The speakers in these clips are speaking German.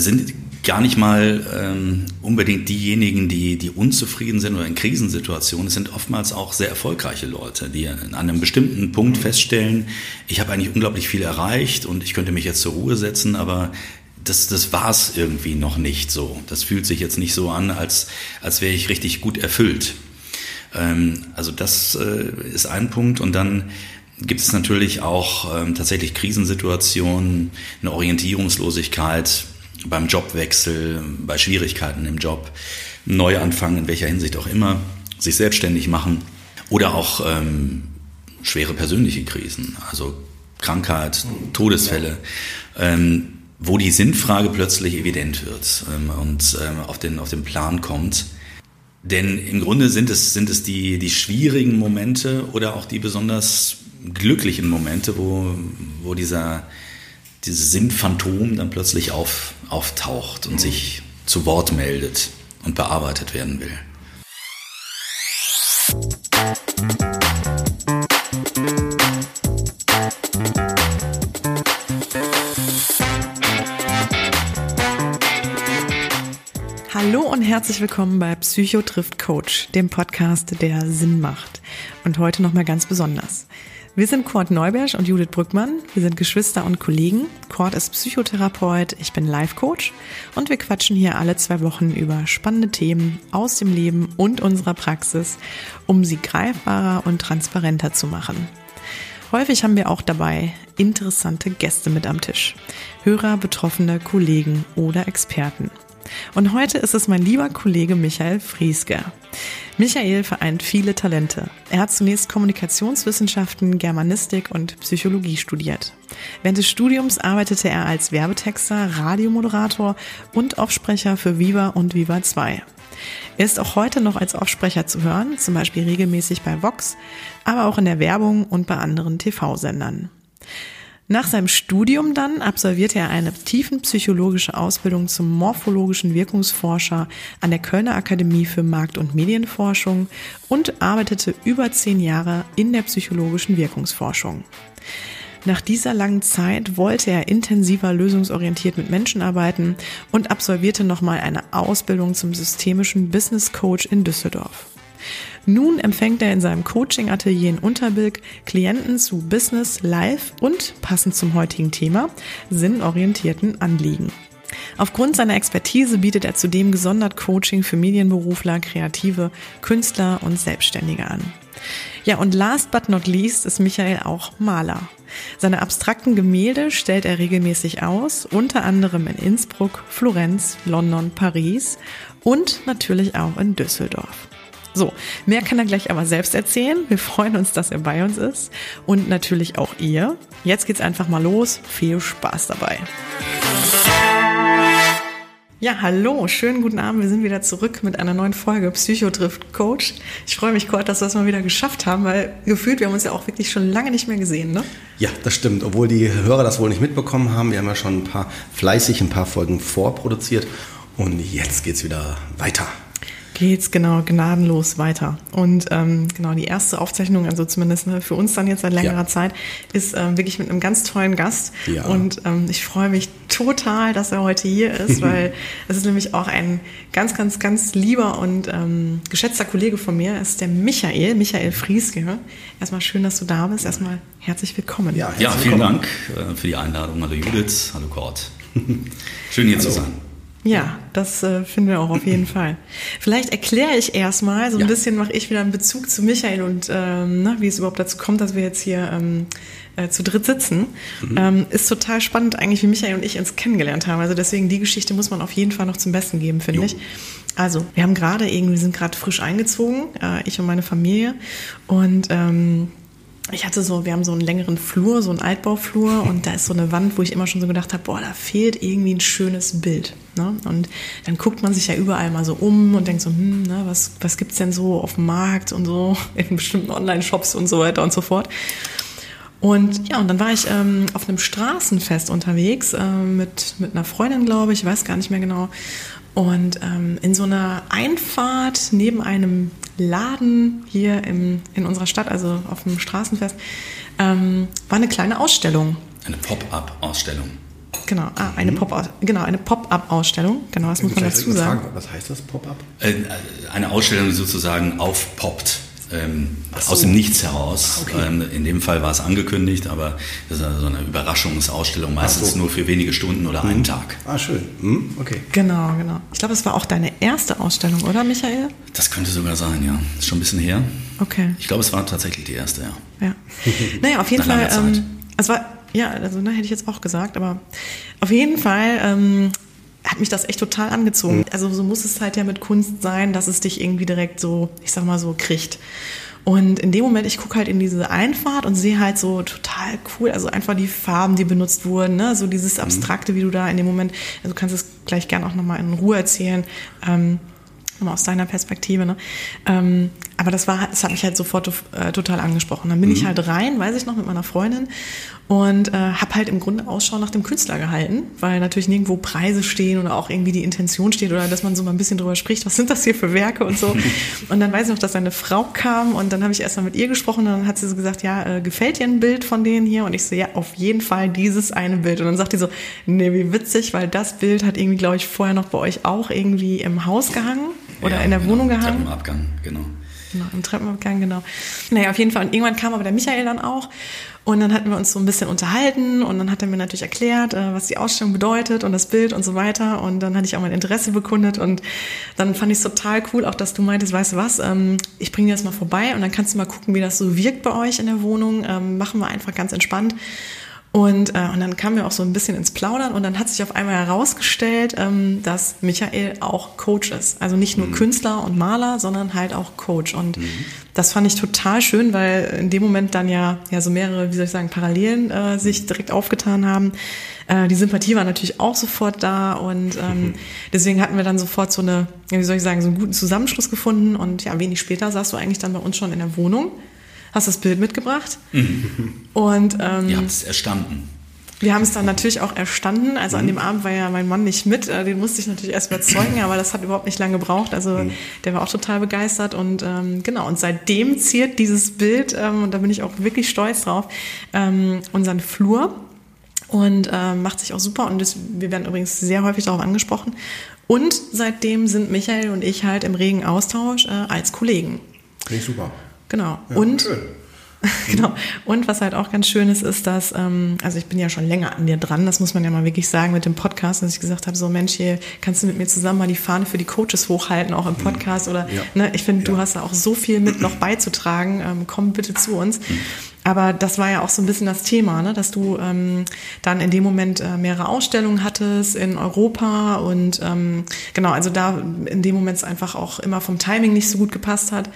sind gar nicht mal ähm, unbedingt diejenigen, die, die unzufrieden sind oder in Krisensituationen. Es sind oftmals auch sehr erfolgreiche Leute, die an einem bestimmten Punkt feststellen, ich habe eigentlich unglaublich viel erreicht und ich könnte mich jetzt zur Ruhe setzen, aber das, das war es irgendwie noch nicht so. Das fühlt sich jetzt nicht so an, als, als wäre ich richtig gut erfüllt. Ähm, also das äh, ist ein Punkt. Und dann gibt es natürlich auch ähm, tatsächlich Krisensituationen, eine Orientierungslosigkeit beim Jobwechsel, bei Schwierigkeiten im Job, Neuanfang in welcher Hinsicht auch immer, sich selbstständig machen oder auch ähm, schwere persönliche Krisen, also Krankheit, Todesfälle. Ähm, wo die Sinnfrage plötzlich evident wird ähm, und ähm, auf, den, auf den Plan kommt. Denn im Grunde sind es, sind es die, die schwierigen Momente oder auch die besonders glücklichen Momente, wo, wo dieser, dieses Sinnphantom dann plötzlich auf, auftaucht und sich zu Wort meldet und bearbeitet werden will. Hallo und herzlich willkommen bei Psycho trifft Coach, dem Podcast, der Sinn macht. Und heute nochmal ganz besonders. Wir sind Kurt Neubersch und Judith Brückmann. Wir sind Geschwister und Kollegen. Kurt ist Psychotherapeut, ich bin Life Coach und wir quatschen hier alle zwei Wochen über spannende Themen aus dem Leben und unserer Praxis, um sie greifbarer und transparenter zu machen. Häufig haben wir auch dabei interessante Gäste mit am Tisch. Hörer, Betroffene, Kollegen oder Experten. Und heute ist es mein lieber Kollege Michael Frieske. Michael vereint viele Talente. Er hat zunächst Kommunikationswissenschaften, Germanistik und Psychologie studiert. Während des Studiums arbeitete er als Werbetexter, Radiomoderator und Aufsprecher für Viva und Viva 2. Er ist auch heute noch als Aufsprecher zu hören, zum Beispiel regelmäßig bei Vox, aber auch in der Werbung und bei anderen TV-Sendern. Nach seinem Studium dann absolvierte er eine tiefenpsychologische Ausbildung zum morphologischen Wirkungsforscher an der Kölner Akademie für Markt- und Medienforschung und arbeitete über zehn Jahre in der psychologischen Wirkungsforschung. Nach dieser langen Zeit wollte er intensiver lösungsorientiert mit Menschen arbeiten und absolvierte nochmal eine Ausbildung zum systemischen Business Coach in Düsseldorf. Nun empfängt er in seinem Coaching-Atelier in Unterbilk Klienten zu Business, Life und, passend zum heutigen Thema, sinnorientierten Anliegen. Aufgrund seiner Expertise bietet er zudem gesondert Coaching für Medienberufler, Kreative, Künstler und Selbstständige an. Ja, und last but not least ist Michael auch Maler. Seine abstrakten Gemälde stellt er regelmäßig aus, unter anderem in Innsbruck, Florenz, London, Paris und natürlich auch in Düsseldorf. So, mehr kann er gleich aber selbst erzählen. Wir freuen uns, dass er bei uns ist und natürlich auch ihr. Jetzt geht's einfach mal los. Viel Spaß dabei. Ja, hallo, schönen guten Abend. Wir sind wieder zurück mit einer neuen Folge Psychotrift Coach. Ich freue mich, Kurt, dass wir das mal wieder geschafft haben, weil gefühlt, wir haben uns ja auch wirklich schon lange nicht mehr gesehen, ne? Ja, das stimmt. Obwohl die Hörer das wohl nicht mitbekommen haben. Wir haben ja schon ein paar fleißig ein paar Folgen vorproduziert. Und jetzt geht's wieder weiter geht's genau gnadenlos weiter. Und ähm, genau die erste Aufzeichnung, also zumindest ne, für uns dann jetzt seit längerer ja. Zeit, ist ähm, wirklich mit einem ganz tollen Gast. Ja. Und ähm, ich freue mich total, dass er heute hier ist, weil es ist nämlich auch ein ganz, ganz, ganz lieber und ähm, geschätzter Kollege von mir, ist der Michael, Michael Frieske. Erstmal schön, dass du da bist. Erstmal herzlich willkommen. Ja, herzlich ja vielen willkommen. Dank äh, für die Einladung. Hallo Judith, hallo Kurt. Schön hier hallo. zu sein. Ja, das äh, finden wir auch auf jeden Fall. Vielleicht erkläre ich erstmal, so ein ja. bisschen mache ich wieder einen Bezug zu Michael und ähm, na, wie es überhaupt dazu kommt, dass wir jetzt hier ähm, äh, zu dritt sitzen. Mhm. Ähm, ist total spannend eigentlich, wie Michael und ich uns kennengelernt haben. Also deswegen die Geschichte muss man auf jeden Fall noch zum Besten geben, finde ich. Also wir haben gerade irgendwie, sind gerade frisch eingezogen, äh, ich und meine Familie und ähm, ich hatte so, wir haben so einen längeren Flur, so einen Altbauflur und da ist so eine Wand, wo ich immer schon so gedacht habe, boah, da fehlt irgendwie ein schönes Bild. Ne? Und dann guckt man sich ja überall mal so um und denkt so, hm, ne, was, was gibt's denn so auf dem Markt und so, in bestimmten Online-Shops und so weiter und so fort. Und ja, und dann war ich ähm, auf einem Straßenfest unterwegs äh, mit, mit einer Freundin, glaube ich, ich weiß gar nicht mehr genau. Und ähm, in so einer Einfahrt neben einem Laden hier im, in unserer Stadt, also auf dem Straßenfest, ähm, war eine kleine Ausstellung. Eine Pop-up-Ausstellung. Genau, ah, eine mhm. Pop genau, eine Pop-up-Ausstellung. Genau, das muss man dazu sagen. Fragen, was heißt das Pop-up? Äh, eine Ausstellung, die sozusagen aufpoppt. Ähm, so. Aus dem Nichts heraus. Okay. Ähm, in dem Fall war es angekündigt, aber das ist also eine Überraschungsausstellung, meistens so. nur für wenige Stunden oder mhm. einen Tag. Ah, schön. Mhm. Okay. Genau, genau. Ich glaube, es war auch deine erste Ausstellung, oder, Michael? Das könnte sogar sein, ja. Ist schon ein bisschen her. Okay. Ich glaube, es war tatsächlich die erste, ja. Ja. naja, auf jeden Fall. Ähm, es war, ja, also ne, hätte ich jetzt auch gesagt, aber auf jeden Fall ähm, hat mich das echt total angezogen. Mhm. Also so muss es halt ja mit Kunst sein, dass es dich irgendwie direkt so, ich sag mal so, kriegt. Und in dem Moment, ich gucke halt in diese Einfahrt und sehe halt so total cool, also einfach die Farben, die benutzt wurden, ne? so dieses mhm. Abstrakte, wie du da in dem Moment, also du kannst es gleich gern auch nochmal in Ruhe erzählen, ähm, nochmal aus deiner Perspektive. Ne? Ähm, aber das war, das hat mich halt sofort äh, total angesprochen. Dann bin mhm. ich halt rein, weiß ich noch, mit meiner Freundin und äh, habe halt im Grunde Ausschau nach dem Künstler gehalten, weil natürlich nirgendwo Preise stehen oder auch irgendwie die Intention steht oder dass man so mal ein bisschen drüber spricht, was sind das hier für Werke und so. und dann weiß ich noch, dass eine Frau kam und dann habe ich erstmal mit ihr gesprochen und dann hat sie so gesagt, ja, äh, gefällt dir ein Bild von denen hier? Und ich so, ja, auf jeden Fall dieses eine Bild. Und dann sagt die so, nee, wie witzig, weil das Bild hat irgendwie, glaube ich, vorher noch bei euch auch irgendwie im Haus gehangen oder ja, in der genau, Wohnung gehangen. Treppenabgang, genau. Genau, im Treppenabgang, genau. Naja, auf jeden Fall. Und irgendwann kam aber der Michael dann auch. Und dann hatten wir uns so ein bisschen unterhalten und dann hat er mir natürlich erklärt, äh, was die Ausstellung bedeutet und das Bild und so weiter. Und dann hatte ich auch mein Interesse bekundet und dann fand ich es total cool, auch dass du meintest, weißt du was, ähm, ich bringe dir das mal vorbei und dann kannst du mal gucken, wie das so wirkt bei euch in der Wohnung. Ähm, machen wir einfach ganz entspannt. Und, äh, und dann kamen wir auch so ein bisschen ins Plaudern und dann hat sich auf einmal herausgestellt, ähm, dass Michael auch Coach ist. Also nicht nur mhm. Künstler und Maler, sondern halt auch Coach. Und mhm. das fand ich total schön, weil in dem Moment dann ja, ja so mehrere, wie soll ich sagen, Parallelen äh, sich direkt aufgetan haben. Äh, die Sympathie war natürlich auch sofort da und ähm, mhm. deswegen hatten wir dann sofort so eine, wie soll ich sagen, so einen guten Zusammenschluss gefunden. Und ja, wenig später saß du eigentlich dann bei uns schon in der Wohnung hast das Bild mitgebracht. Und ähm, ihr habt es erstanden. Wir haben es dann natürlich auch erstanden. Also an mhm. dem Abend war ja mein Mann nicht mit. Äh, den musste ich natürlich erst überzeugen, aber das hat überhaupt nicht lange gebraucht. Also mhm. der war auch total begeistert. Und ähm, genau, und seitdem ziert dieses Bild, ähm, und da bin ich auch wirklich stolz drauf, ähm, unseren Flur und äh, macht sich auch super. Und das, wir werden übrigens sehr häufig darauf angesprochen. Und seitdem sind Michael und ich halt im regen Austausch äh, als Kollegen. Klingt super. Genau. Ja, und schön. genau. Und was halt auch ganz schön ist, ist, dass, ähm, also ich bin ja schon länger an dir dran, das muss man ja mal wirklich sagen mit dem Podcast, dass ich gesagt habe, so Mensch, hier kannst du mit mir zusammen mal die Fahne für die Coaches hochhalten, auch im mhm. Podcast oder, ja. ne, ich finde, ja. du hast da auch so viel mit noch beizutragen, ähm, komm bitte zu uns. Mhm. Aber das war ja auch so ein bisschen das Thema, ne? dass du ähm, dann in dem Moment äh, mehrere Ausstellungen hattest in Europa und ähm, genau, also da in dem Moment es einfach auch immer vom Timing nicht so gut gepasst hat.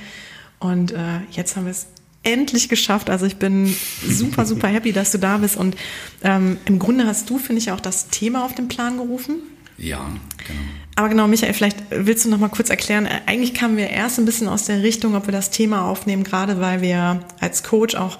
Und äh, jetzt haben wir es endlich geschafft. Also ich bin super, super happy, dass du da bist. Und ähm, im Grunde hast du, finde ich, auch das Thema auf den Plan gerufen. Ja, genau. Aber genau, Michael, vielleicht willst du noch mal kurz erklären. Äh, eigentlich kamen wir erst ein bisschen aus der Richtung, ob wir das Thema aufnehmen, gerade weil wir als Coach auch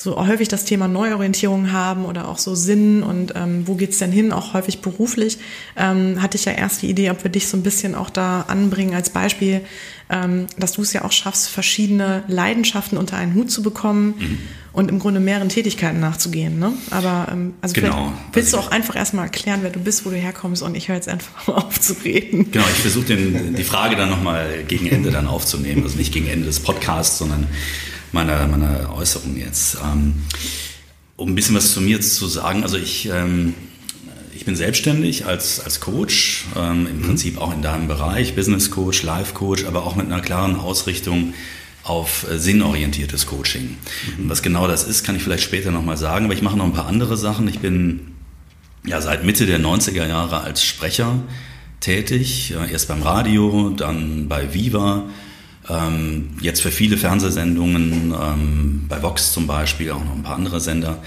so häufig das Thema Neuorientierung haben oder auch so Sinn und ähm, wo geht's denn hin, auch häufig beruflich, ähm, hatte ich ja erst die Idee, ob wir dich so ein bisschen auch da anbringen als Beispiel, ähm, dass du es ja auch schaffst, verschiedene Leidenschaften unter einen Hut zu bekommen mhm. und im Grunde mehreren Tätigkeiten nachzugehen. Ne? Aber ähm, also genau. willst also du auch einfach erstmal erklären, wer du bist, wo du herkommst und ich höre jetzt einfach mal auf zu reden. Genau, ich versuche die Frage dann nochmal gegen Ende dann aufzunehmen, also nicht gegen Ende des Podcasts, sondern meiner, meiner Äußerung jetzt. Ähm, um ein bisschen was zu mir zu sagen, also ich, ähm, ich bin selbstständig als, als Coach, ähm, im mhm. Prinzip auch in deinem Bereich, Business Coach, Life Coach, aber auch mit einer klaren Ausrichtung auf äh, sinnorientiertes Coaching. Mhm. was genau das ist, kann ich vielleicht später nochmal sagen, aber ich mache noch ein paar andere Sachen. Ich bin ja seit Mitte der 90er Jahre als Sprecher tätig, erst beim Radio, dann bei Viva, ähm, jetzt für viele Fernsehsendungen, ähm, bei Vox zum Beispiel, auch noch ein paar andere Sender.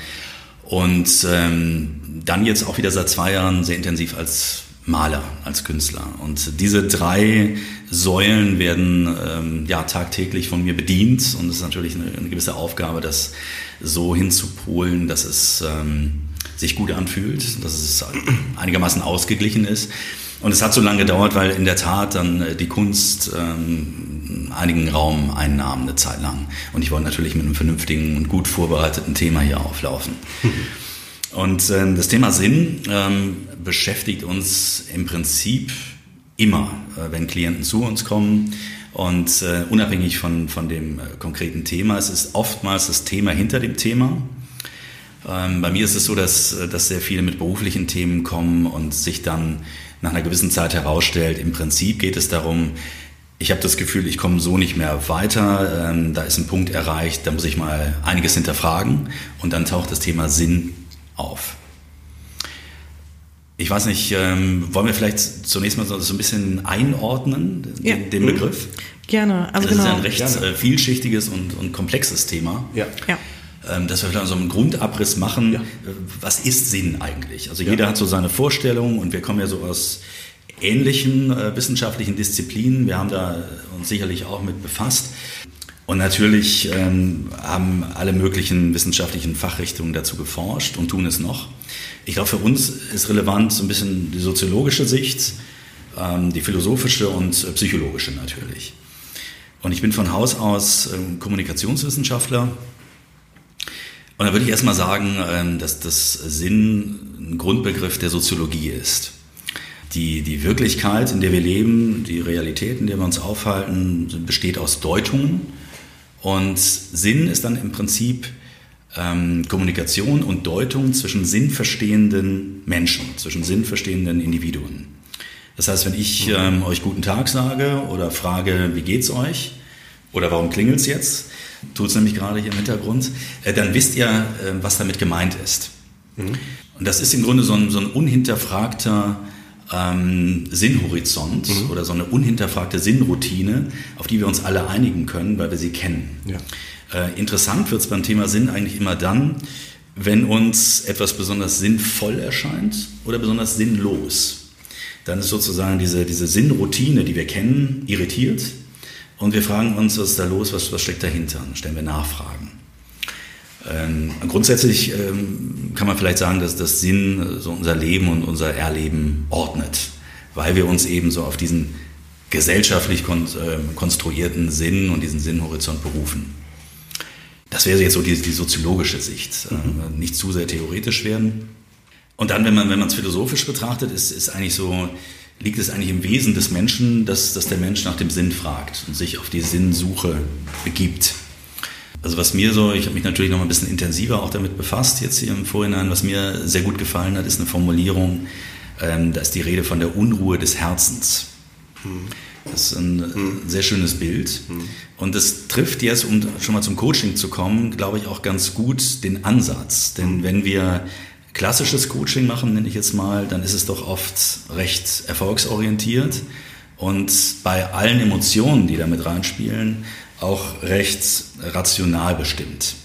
Und ähm, dann jetzt auch wieder seit zwei Jahren sehr intensiv als Maler, als Künstler. Und diese drei Säulen werden ähm, ja tagtäglich von mir bedient und es ist natürlich eine, eine, gewisse Aufgabe, das so hinzupolen, dass es ähm, sich gut anfühlt, dass es einigermaßen ausgeglichen ist. Und es hat so lange gedauert, weil in der Tat dann äh, die Kunst ähm, einigen Raum einnahm eine Zeit lang. Und ich wollte natürlich mit einem vernünftigen und gut vorbereiteten Thema hier auflaufen. Und äh, das Thema Sinn ähm, beschäftigt uns im Prinzip immer, äh, wenn Klienten zu uns kommen. Und äh, unabhängig von, von dem äh, konkreten Thema, es ist oftmals das Thema hinter dem Thema. Ähm, bei mir ist es so, dass, äh, dass sehr viele mit beruflichen Themen kommen und sich dann nach einer gewissen Zeit herausstellt, im Prinzip geht es darum, ich habe das Gefühl, ich komme so nicht mehr weiter, ähm, da ist ein Punkt erreicht, da muss ich mal einiges hinterfragen und dann taucht das Thema Sinn auf. Ich weiß nicht, ähm, wollen wir vielleicht zunächst mal so, so ein bisschen einordnen, ja. den, den, Begriff? Gerne. Also das genau. ist ein recht Gerne. Äh, vielschichtiges und, und, komplexes Thema. Ja. ja. Ähm, dass wir vielleicht so einen Grundabriss machen. Ja. Äh, was ist Sinn eigentlich? Also jeder hat so seine Vorstellung und wir kommen ja so aus ähnlichen äh, wissenschaftlichen Disziplinen. Wir haben da uns sicherlich auch mit befasst. Und natürlich ähm, haben alle möglichen wissenschaftlichen Fachrichtungen dazu geforscht und tun es noch. Ich glaube, für uns ist relevant so ein bisschen die soziologische Sicht, ähm, die philosophische und äh, psychologische natürlich. Und ich bin von Haus aus ähm, Kommunikationswissenschaftler. Und da würde ich erstmal sagen, ähm, dass das Sinn ein Grundbegriff der Soziologie ist. Die, die Wirklichkeit, in der wir leben, die Realität, in der wir uns aufhalten, besteht aus Deutungen und Sinn ist dann im Prinzip ähm, Kommunikation und Deutung zwischen sinnverstehenden Menschen, zwischen sinnverstehenden Individuen. Das heißt, wenn ich ähm, euch guten Tag sage oder frage, wie geht's euch oder warum klingelt's jetzt, tut's nämlich gerade hier im Hintergrund, äh, dann wisst ihr, äh, was damit gemeint ist. Mhm. Und das ist im Grunde so ein, so ein unhinterfragter ähm, Sinnhorizont mhm. oder so eine unhinterfragte Sinnroutine, auf die wir uns alle einigen können, weil wir sie kennen. Ja. Äh, interessant wird es beim Thema Sinn eigentlich immer dann, wenn uns etwas besonders sinnvoll erscheint oder besonders sinnlos. Dann ist sozusagen diese, diese Sinnroutine, die wir kennen, irritiert und wir fragen uns, was ist da los, was, was steckt dahinter? Dann stellen wir Nachfragen. Ähm, grundsätzlich ähm, kann man vielleicht sagen, dass das Sinn äh, so unser Leben und unser Erleben ordnet, weil wir uns eben so auf diesen gesellschaftlich kon äh, konstruierten Sinn und diesen Sinnhorizont berufen. Das wäre jetzt so die, die soziologische Sicht, äh, mhm. nicht zu sehr theoretisch werden. Und dann, wenn man es philosophisch betrachtet, ist, ist eigentlich so, liegt es eigentlich im Wesen des Menschen, dass, dass der Mensch nach dem Sinn fragt und sich auf die Sinnsuche begibt. Also was mir so, ich habe mich natürlich noch ein bisschen intensiver auch damit befasst jetzt hier im Vorhinein, was mir sehr gut gefallen hat, ist eine Formulierung, ähm, da ist die Rede von der Unruhe des Herzens. Mhm. Das ist ein mhm. sehr schönes Bild. Mhm. Und das trifft jetzt, um schon mal zum Coaching zu kommen, glaube ich auch ganz gut den Ansatz. Denn wenn wir klassisches Coaching machen, nenne ich jetzt mal, dann ist es doch oft recht erfolgsorientiert und bei allen Emotionen, die da mit reinspielen, auch recht rational bestimmt.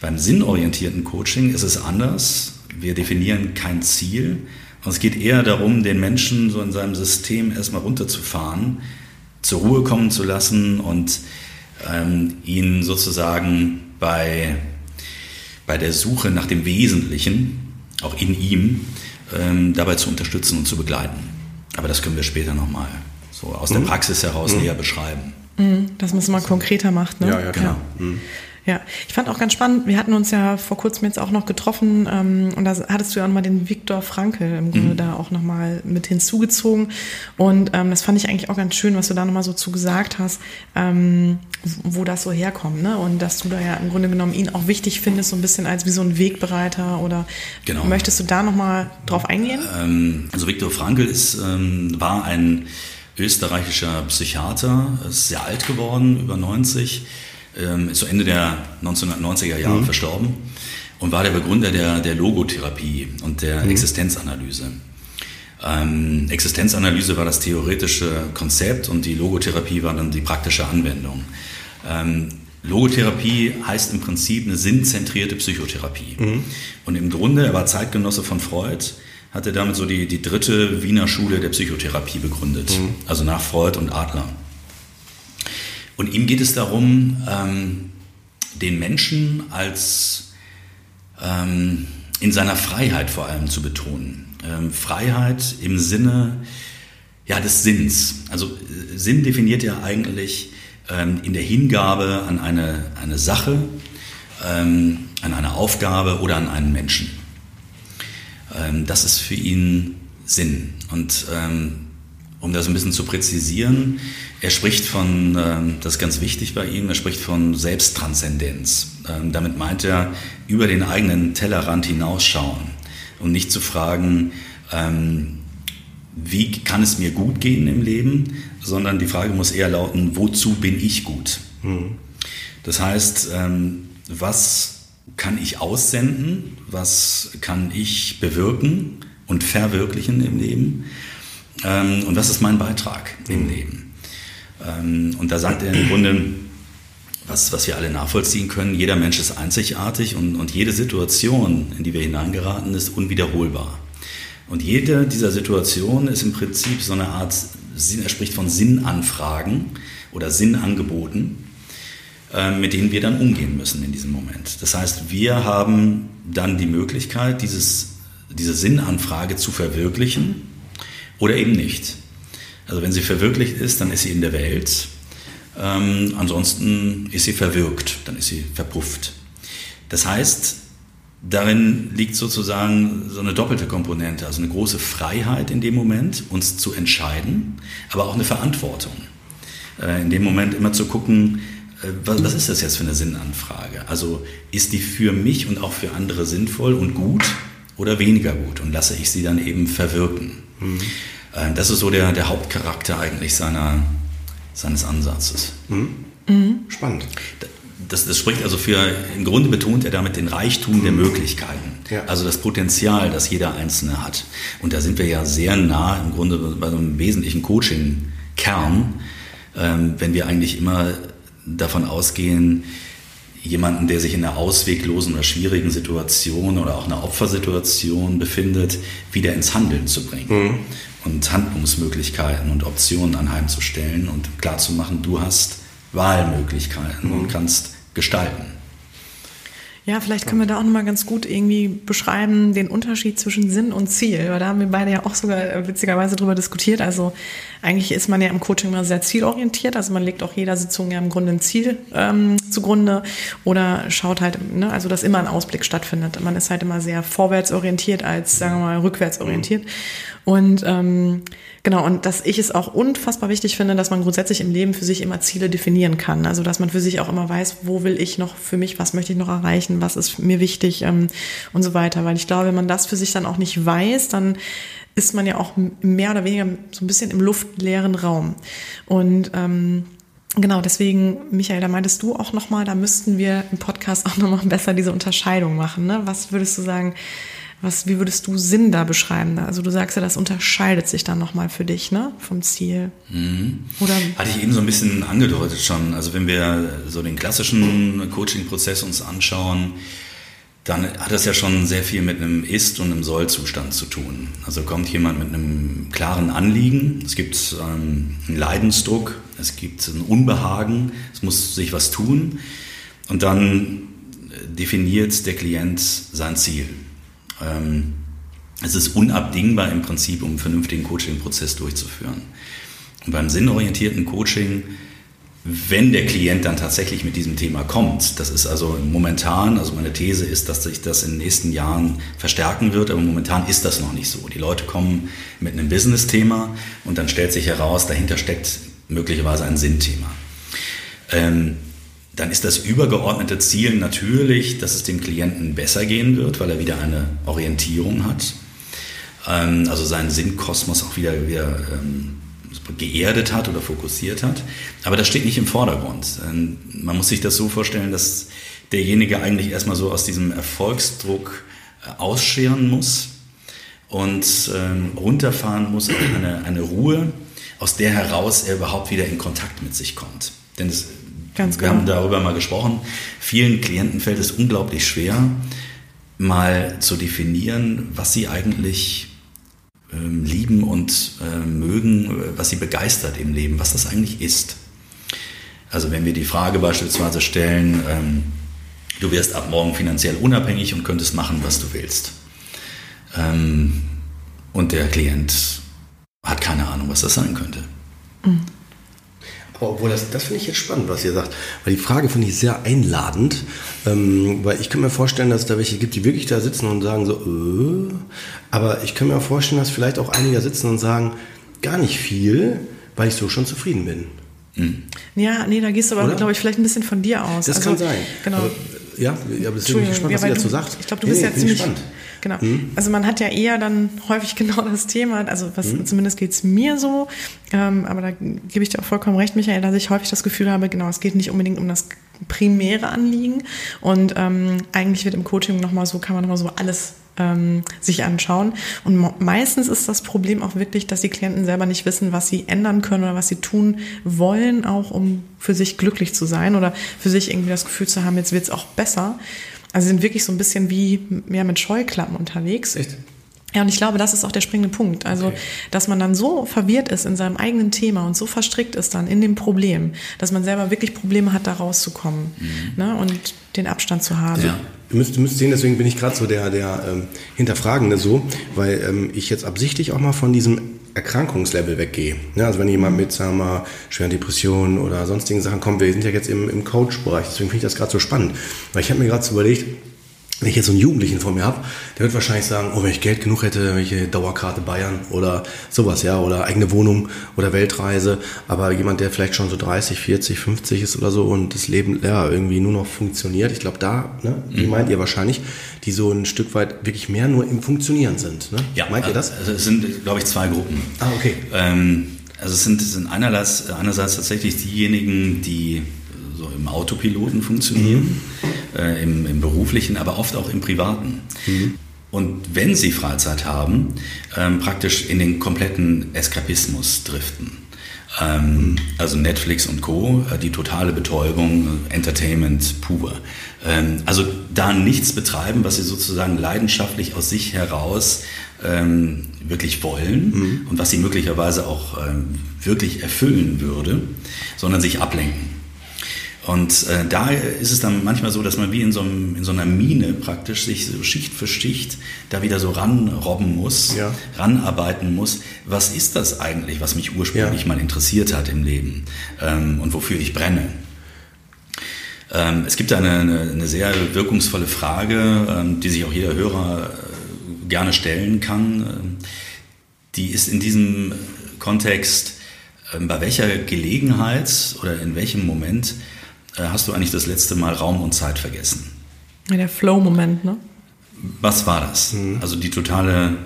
Beim sinnorientierten Coaching ist es anders. Wir definieren kein Ziel. Und es geht eher darum, den Menschen so in seinem System erstmal runterzufahren, zur Ruhe kommen zu lassen und ähm, ihn sozusagen bei, bei der Suche nach dem Wesentlichen, auch in ihm, ähm, dabei zu unterstützen und zu begleiten. Aber das können wir später nochmal so aus mhm. der Praxis heraus mhm. näher beschreiben. Mhm, dass man es mal konkreter macht. Ne? Ja, ja, genau. Ja. Ja, ich fand auch ganz spannend, wir hatten uns ja vor kurzem jetzt auch noch getroffen ähm, und da hattest du ja auch nochmal den Viktor Frankl im Grunde mhm. da auch nochmal mit hinzugezogen und ähm, das fand ich eigentlich auch ganz schön, was du da nochmal so zu gesagt hast, ähm, wo das so herkommt ne? und dass du da ja im Grunde genommen ihn auch wichtig findest, so ein bisschen als wie so ein Wegbereiter oder genau. möchtest du da nochmal drauf eingehen? Ähm, also Viktor Frankl ist, ähm, war ein österreichischer Psychiater, ist sehr alt geworden, über 90, ähm, ist so Ende der 1990er Jahre mhm. verstorben und war der Begründer der, der Logotherapie und der mhm. Existenzanalyse. Ähm, Existenzanalyse war das theoretische Konzept und die Logotherapie war dann die praktische Anwendung. Ähm, Logotherapie heißt im Prinzip eine sinnzentrierte Psychotherapie. Mhm. Und im Grunde, er war Zeitgenosse von Freud, hat er damit so die, die dritte Wiener Schule der Psychotherapie begründet, mhm. also nach Freud und Adler. Und ihm geht es darum, ähm, den Menschen als ähm, in seiner Freiheit vor allem zu betonen. Ähm, Freiheit im Sinne ja, des Sinns. Also äh, Sinn definiert ja eigentlich ähm, in der Hingabe an eine, eine Sache, ähm, an eine Aufgabe oder an einen Menschen. Ähm, das ist für ihn Sinn. Und um das ein bisschen zu präzisieren, er spricht von, ähm, das ist ganz wichtig bei ihm, er spricht von Selbsttranszendenz. Ähm, damit meint er, über den eigenen Tellerrand hinausschauen und nicht zu fragen, ähm, wie kann es mir gut gehen im Leben, sondern die Frage muss eher lauten, wozu bin ich gut? Mhm. Das heißt, was kann ich aussenden, was kann ich bewirken und verwirklichen im Leben und was ist mein Beitrag im mhm. Leben. Ähm, und da sagt er im Grunde, was, was wir alle nachvollziehen können, jeder Mensch ist einzigartig und, und jede Situation, in die wir hineingeraten, ist unwiederholbar. Und jede dieser Situationen ist im Prinzip so eine Art, er spricht von Sinnanfragen oder Sinnangeboten, äh, mit denen wir dann umgehen müssen in diesem Moment. Das heißt, wir haben dann die Möglichkeit, dieses, diese Sinnanfrage zu verwirklichen oder eben nicht. Also wenn sie verwirklicht ist, dann ist sie in der Welt. Ähm, ansonsten ist sie verwirkt, dann ist sie verpufft. Das heißt, darin liegt sozusagen so eine doppelte Komponente, also eine große Freiheit in dem Moment, uns zu entscheiden, aber auch eine Verantwortung. Äh, in dem Moment immer zu gucken, äh, was, was ist das jetzt für eine Sinnanfrage? Also ist die für mich und auch für andere sinnvoll und gut oder weniger gut und lasse ich sie dann eben verwirken? Mhm. Das ist so der, der Hauptcharakter eigentlich seiner, seines Ansatzes. Mhm. Mhm. Spannend das, das spricht also für, im Grunde betont er damit den Reichtum der Möglichkeiten. Ja. Also das Potenzial, das jeder Einzelne hat. Und da sind wir ja sehr nah im Grunde bei so einem wesentlichen Coaching-Kern, ähm, wenn wir eigentlich immer davon ausgehen, jemanden, der sich in einer ausweglosen oder schwierigen Situation oder auch einer Opfersituation befindet, wieder ins Handeln zu bringen. Mhm. Und Handlungsmöglichkeiten und Optionen anheimzustellen und klarzumachen, du hast Wahlmöglichkeiten mhm. und kannst gestalten. Ja, vielleicht können wir da auch nochmal ganz gut irgendwie beschreiben, den Unterschied zwischen Sinn und Ziel. Weil da haben wir beide ja auch sogar äh, witzigerweise drüber diskutiert. Also eigentlich ist man ja im Coaching immer sehr zielorientiert. Also man legt auch jeder Sitzung ja im Grunde ein Ziel ähm, zugrunde oder schaut halt, ne, also dass immer ein Ausblick stattfindet. Man ist halt immer sehr vorwärtsorientiert als, sagen wir mal, rückwärtsorientiert. Und ähm, Genau, und dass ich es auch unfassbar wichtig finde, dass man grundsätzlich im Leben für sich immer Ziele definieren kann. Also dass man für sich auch immer weiß, wo will ich noch für mich, was möchte ich noch erreichen, was ist mir wichtig ähm, und so weiter. Weil ich glaube, wenn man das für sich dann auch nicht weiß, dann ist man ja auch mehr oder weniger so ein bisschen im luftleeren Raum. Und ähm, Genau, deswegen, Michael, da meintest du auch nochmal, da müssten wir im Podcast auch nochmal besser diese Unterscheidung machen. Ne? Was würdest du sagen, was, wie würdest du Sinn da beschreiben? Also du sagst ja, das unterscheidet sich dann nochmal für dich, ne? Vom Ziel. Mhm. Oder? Hatte ich eben so ein bisschen angedeutet schon. Also wenn wir so den klassischen Coaching-Prozess uns anschauen, dann hat das ja schon sehr viel mit einem Ist- und einem Soll-Zustand zu tun. Also kommt jemand mit einem klaren Anliegen, es gibt ähm, einen Leidensdruck, es gibt ein Unbehagen, es muss sich was tun und dann definiert der Klient sein Ziel. Ähm, es ist unabdingbar im Prinzip, um einen vernünftigen Coaching-Prozess durchzuführen. Und beim sinnorientierten Coaching, wenn der Klient dann tatsächlich mit diesem Thema kommt, das ist also momentan, also meine These ist, dass sich das in den nächsten Jahren verstärken wird, aber momentan ist das noch nicht so. Die Leute kommen mit einem Business-Thema und dann stellt sich heraus, dahinter steckt möglicherweise ein Sinnthema. Ähm, dann ist das übergeordnete Ziel natürlich, dass es dem Klienten besser gehen wird, weil er wieder eine Orientierung hat. Ähm, also seinen Sinnkosmos auch wieder, wieder ähm, geerdet hat oder fokussiert hat. Aber das steht nicht im Vordergrund. Ähm, man muss sich das so vorstellen, dass derjenige eigentlich erstmal so aus diesem Erfolgsdruck äh, ausscheren muss und runterfahren muss auf eine, eine Ruhe, aus der heraus er überhaupt wieder in Kontakt mit sich kommt. Denn es Ganz Wir genau. haben darüber mal gesprochen. Vielen Klienten fällt es unglaublich schwer, mal zu definieren, was sie eigentlich ähm, lieben und äh, mögen, was sie begeistert im Leben, was das eigentlich ist. Also wenn wir die Frage beispielsweise stellen, ähm, du wirst ab morgen finanziell unabhängig und könntest machen, was du willst. Ähm, und der Klient hat keine Ahnung, was das sein könnte. Mhm. Obwohl das, das finde ich jetzt spannend, was ihr sagt. Weil die Frage finde ich sehr einladend. Ähm, weil ich kann mir vorstellen, dass es da welche gibt, die wirklich da sitzen und sagen so, äh. Aber ich kann mir auch vorstellen, dass vielleicht auch einige sitzen und sagen, gar nicht viel, weil ich so schon zufrieden bin. Mhm. Ja, nee, da gehst du aber, glaube ich, vielleicht ein bisschen von dir aus. Das also, kann sein. Genau. Aber, ja, aber deswegen bin ich gespannt, was ihr dazu sagt. Ich glaube, du bist nee, ja ziemlich. Spannend. Genau. Mhm. Also man hat ja eher dann häufig genau das Thema, also was mhm. zumindest geht's mir so, ähm, aber da gebe ich dir auch vollkommen recht, Michael, dass ich häufig das Gefühl habe, genau, es geht nicht unbedingt um das primäre Anliegen und ähm, eigentlich wird im Coaching nochmal so, kann man nochmal so alles ähm, sich anschauen. Und meistens ist das Problem auch wirklich, dass die Klienten selber nicht wissen, was sie ändern können oder was sie tun wollen, auch um für sich glücklich zu sein oder für sich irgendwie das Gefühl zu haben, jetzt wird es auch besser. Also sind wirklich so ein bisschen wie mehr mit Scheuklappen unterwegs. Echt? Ja, und ich glaube, das ist auch der springende Punkt. Also, okay. dass man dann so verwirrt ist in seinem eigenen Thema und so verstrickt ist dann in dem Problem, dass man selber wirklich Probleme hat, da rauszukommen mhm. ne, und den Abstand zu haben. Ja. Ihr müsst, müsst sehen, deswegen bin ich gerade so der, der ähm, Hinterfragende so, weil ähm, ich jetzt absichtlich auch mal von diesem Erkrankungslevel weggehe. Ja, also wenn jemand mit, sagen wir mal, schweren Depressionen oder sonstigen Sachen kommt, wir sind ja jetzt im, im Coach-Bereich, deswegen finde ich das gerade so spannend. Weil ich habe mir gerade so überlegt, wenn ich jetzt so einen Jugendlichen vor mir habe, der wird wahrscheinlich sagen, oh, wenn ich Geld genug hätte, welche Dauerkarte Bayern oder sowas, ja, oder eigene Wohnung oder Weltreise. Aber jemand, der vielleicht schon so 30, 40, 50 ist oder so und das Leben ja irgendwie nur noch funktioniert, ich glaube, da, ne, wie mhm. meint ihr wahrscheinlich, die so ein Stück weit wirklich mehr nur im Funktionieren sind. Ne? Ja, meint ihr das? Also es sind, glaube ich, zwei Gruppen. Ah, okay. Ähm, also es sind, es sind einerseits, einerseits tatsächlich diejenigen, die so im Autopiloten funktionieren, mhm. äh, im, im, beruflichen, aber oft auch im privaten. Mhm. Und wenn sie Freizeit haben, ähm, praktisch in den kompletten Eskapismus driften. Ähm, also Netflix und Co., äh, die totale Betäubung, Entertainment pur. Ähm, also da nichts betreiben, was sie sozusagen leidenschaftlich aus sich heraus ähm, wirklich wollen mhm. und was sie möglicherweise auch ähm, wirklich erfüllen würde, sondern sich ablenken. Und äh, da ist es dann manchmal so, dass man wie in so, einem, in so einer Mine praktisch sich so Schicht für Schicht da wieder so ranrobben muss, ja. ranarbeiten muss. Was ist das eigentlich, was mich ursprünglich ja. mal interessiert hat im Leben ähm, und wofür ich brenne? Ähm, es gibt eine, eine, eine, sehr wirkungsvolle Frage, ähm, die sich auch jeder Hörer äh, gerne stellen kann. Ähm, die ist in diesem Kontext, äh, bei welcher Gelegenheit oder in welchem Moment hast du eigentlich das letzte Mal Raum und Zeit vergessen? Ja, der Flow-Moment, ne? Was war das? Mhm. Also die totale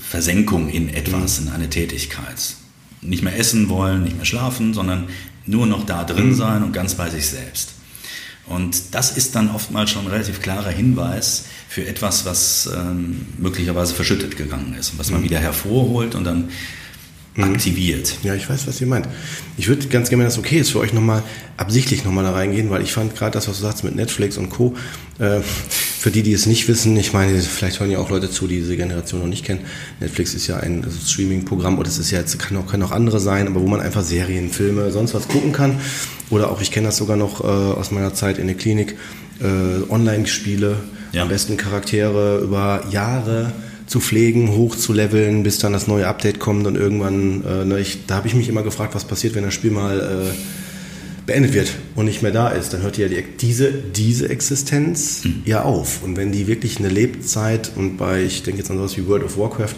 Versenkung in etwas, mhm. in eine Tätigkeit. Nicht mehr essen wollen, nicht mehr schlafen, sondern nur noch da drin mhm. sein und ganz bei sich selbst. Und das ist dann oftmals schon ein relativ klarer Hinweis für etwas, was ähm, möglicherweise verschüttet gegangen ist und was man mhm. wieder hervorholt und dann. Aktiviert. Ja, ich weiß, was ihr meint. Ich würde ganz gerne, wenn das okay ist, für euch nochmal absichtlich nochmal da reingehen, weil ich fand gerade das, was du sagst mit Netflix und Co., äh, für die, die es nicht wissen, ich meine, vielleicht hören ja auch Leute zu, die diese Generation noch nicht kennen. Netflix ist ja ein Streaming-Programm und es ist ja jetzt, kann auch, können auch andere sein, aber wo man einfach Serien, Filme, sonst was gucken kann. Oder auch, ich kenne das sogar noch äh, aus meiner Zeit in der Klinik, äh, Online-Spiele, ja. am besten Charaktere über Jahre zu pflegen, hoch zu leveln, bis dann das neue Update kommt und irgendwann, äh, ne, ich, da habe ich mich immer gefragt, was passiert, wenn das Spiel mal äh, beendet wird und nicht mehr da ist. Dann hört ja die, diese, diese Existenz mhm. ja auf. Und wenn die wirklich eine Lebzeit und bei, ich denke jetzt an sowas wie World of Warcraft,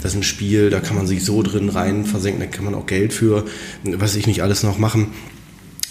das ist ein Spiel, da kann man sich so drin rein versenken, da kann man auch Geld für, was ich nicht alles noch machen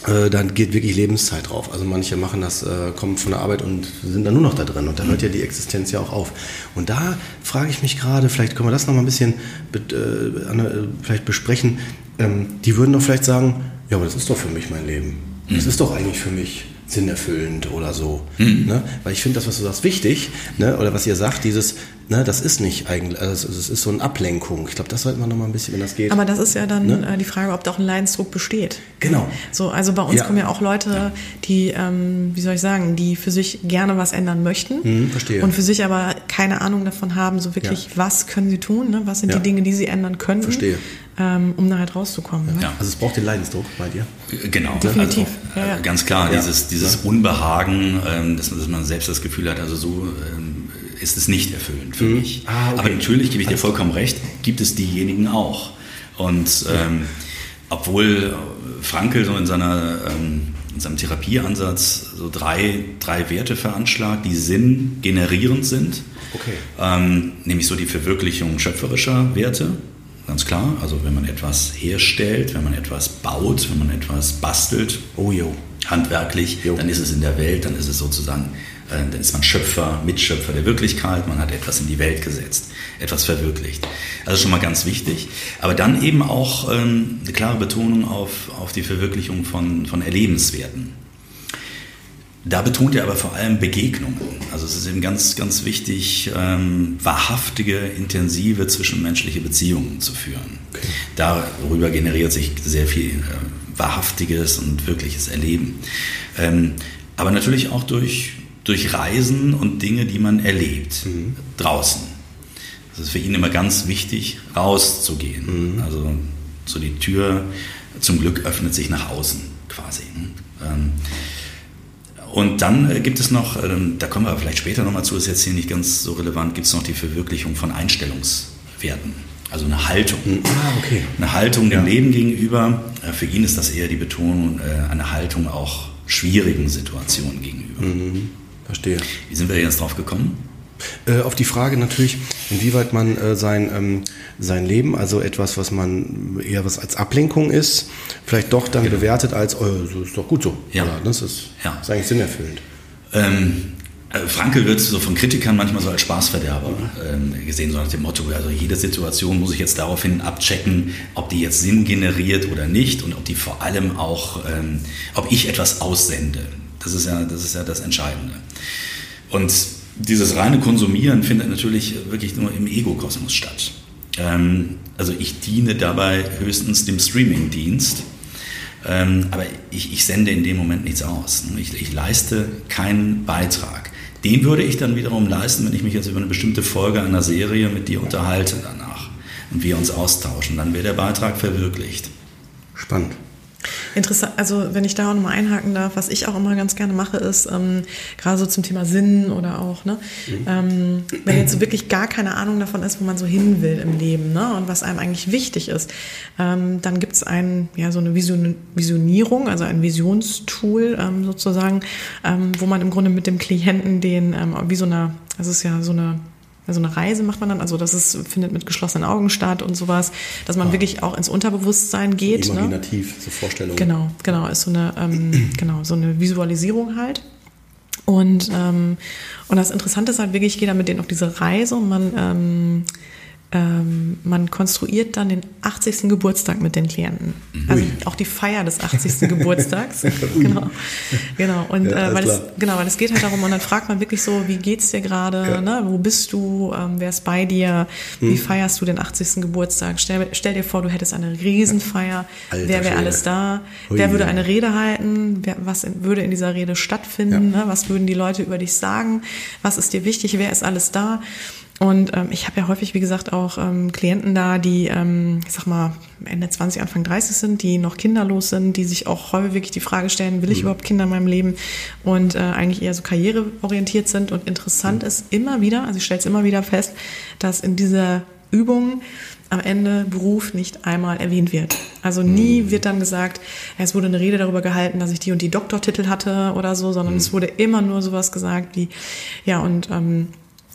äh, dann geht wirklich Lebenszeit drauf. Also manche machen das, äh, kommen von der Arbeit und sind dann nur noch da drin und dann hört ja die Existenz ja auch auf. Und da frage ich mich gerade, vielleicht können wir das noch mal ein bisschen äh, äh, vielleicht besprechen. Ähm, die würden doch vielleicht sagen, ja, aber das ist doch für mich mein Leben. Das mhm. ist doch eigentlich für mich sinnerfüllend oder so. Mhm. Ne? Weil ich finde das, was du sagst, wichtig, ne? oder was ihr sagt, dieses, ne, das ist nicht eigentlich, also es ist so eine Ablenkung. Ich glaube, das sollte man noch mal ein bisschen, wenn das geht. Aber das ist ja dann ne? Äh, die Frage, ob da auch ein Leidensdruck besteht. Genau. So, also bei uns ja. kommen ja auch Leute, die, ähm, wie soll ich sagen, die für sich gerne was ändern möchten mhm, verstehe. und für sich aber keine Ahnung davon haben, so wirklich, ja. was können sie tun, ne? was sind ja. die Dinge, die sie ändern können. Verstehe ähm, um da halt rauszukommen. Ne? Ja. Also es braucht den Leidensdruck bei dir? Genau, definitiv. Also, ja, ja. ganz klar, dieses, dieses Unbehagen, ähm, dass, man, dass, man, selbst das Gefühl hat, also so ähm, ist es nicht erfüllend für mhm. mich. Ah, okay. Aber natürlich gebe ich dir vollkommen recht, gibt es diejenigen auch. Und ähm, obwohl Frankel so in, seiner, ähm, in seinem Therapieansatz so drei, drei Werte veranschlagt, die sinngenerierend sind. Okay. Ähm, nämlich so die Verwirklichung schöpferischer Werte, ganz klar. Also wenn man etwas herstellt, wenn man etwas baut, wenn man etwas bastelt, Oh jo. Handwerklich, Jo. dann ist es in der Welt, dann ist es sozusagen, äh, dann ist man Schöpfer, Mitschöpfer der Wirklichkeit, man hat etwas in die Welt gesetzt, etwas verwirklicht. Also schon mal ganz wichtig. Aber dann eben auch ähm, eine klare Betonung auf, auf die Verwirklichung von, von Erlebenswerten. Da betont er aber vor allem Begegnungen. Also es ist eben ganz, ganz wichtig, ähm, wahrhaftige, intensive zwischenmenschliche Beziehungen zu führen. Darüber generiert sich sehr viel äh, wahrhaftiges und wirkliches Erleben. Ähm, aber natürlich auch durch, durch Reisen und Dinge, die man erlebt, draußen. Es ist für ihn immer ganz wichtig, rauszugehen. Also so die Tür zum Glück öffnet sich nach außen quasi. Ähm, und dann äh, gibt es noch, ähm, da kommen wir vielleicht später nochmal zu, ist jetzt hier nicht ganz so relevant, gibt es noch die Verwirklichung von Einstellungswerten. Also eine Haltung. Ah, okay. Eine Haltung dem Leben gegenüber. Äh, Für ihn ist das eher die Betonung, äh, eine Haltung auch schwierigen Situationen gegenüber. Mhm. Verstehe. Wie sind wir jetzt drauf gekommen? Äh, auf die Frage natürlich, inwieweit man äh, sein, ähm, sein Leben, also etwas, was man eher was als Ablenkung ist, vielleicht doch dann bewertet als, oh, so ist doch gut so. Ja. Oder, das ist, Ja. ist eigentlich sinnerfüllend. Ähm, äh, Frankel wird so von Kritikern manchmal so als Spaßverderber ähm, gesehen, so nach dem Motto, also jede Situation muss ich jetzt daraufhin abchecken, ob die jetzt Sinn generiert oder nicht und ob die vor allem auch, ähm, ob ich etwas aussende. Das ist ja das, ist ja das Entscheidende. Und dieses reine Konsumieren findet natürlich wirklich nur im Ego-Kosmos statt. Ähm, also ich diene dabei höchstens dem Streaming-Dienst. Ähm, aber ich, ich sende in dem Moment nichts aus. Ich, ich leiste keinen Beitrag. Den würde ich dann wiederum leisten, wenn ich mich jetzt über eine bestimmte Folge einer Serie mit dir unterhalte danach und wir uns austauschen. Dann wäre der Beitrag verwirklicht. Spannend. Interessant, also wenn ich da auch nochmal einhaken darf, was ich auch immer ganz gerne mache, ist ähm, gerade so zum Thema Sinn oder auch, ne, ähm, wenn jetzt so wirklich gar keine Ahnung davon ist, wo man so hin will im Leben ne, und was einem eigentlich wichtig ist, ähm, dann gibt es ein, ja, so eine Vision, Visionierung, also ein Visionstool ähm, sozusagen, ähm, wo man im Grunde mit dem Klienten den, ähm, wie so eine, das ist ja so eine also eine Reise macht man dann, also das ist, findet mit geschlossenen Augen statt und sowas, dass man wirklich auch ins Unterbewusstsein geht. Ne? Imaginativ, so Vorstellungen. Genau, genau, ist so eine, ähm, genau, so eine Visualisierung halt. Und, ähm, und das Interessante ist halt wirklich, ich gehe da mit denen auf diese Reise und man, ähm, ähm, man konstruiert dann den 80. Geburtstag mit den Klienten. Also Ui. auch die Feier des 80. Geburtstags. genau. Genau. Und Ja, äh, weil es, genau, weil es geht halt darum, und dann fragt man wirklich so, wie geht's dir gerade, Ja. ne? wo bist du, ähm, wer ist bei dir, Hm. wie feierst du den 80. Geburtstag? Stell, stell dir vor, du hättest eine Riesenfeier, Alter wer wäre alles da, Ui. wer würde eine Rede halten, wer, was in, würde in dieser Rede stattfinden, ne? was würden die Leute über dich sagen, was ist dir wichtig, wer ist alles da? Und ähm, ich habe ja häufig, wie gesagt, auch ähm, Klienten da, die, ähm, ich sag mal, Ende 20, Anfang 30 sind, die noch kinderlos sind, die sich auch häufig wirklich die Frage stellen, will ich überhaupt Kinder in meinem Leben? Und äh, eigentlich eher so karriereorientiert sind. Und interessant ist immer wieder, also ich stelle es immer wieder fest, dass in dieser Übung am Ende Beruf nicht einmal erwähnt wird. Also nie wird dann gesagt, es wurde eine Rede darüber gehalten, dass ich die und die Doktortitel hatte oder so, sondern es wurde immer nur sowas gesagt wie, ja, und ähm,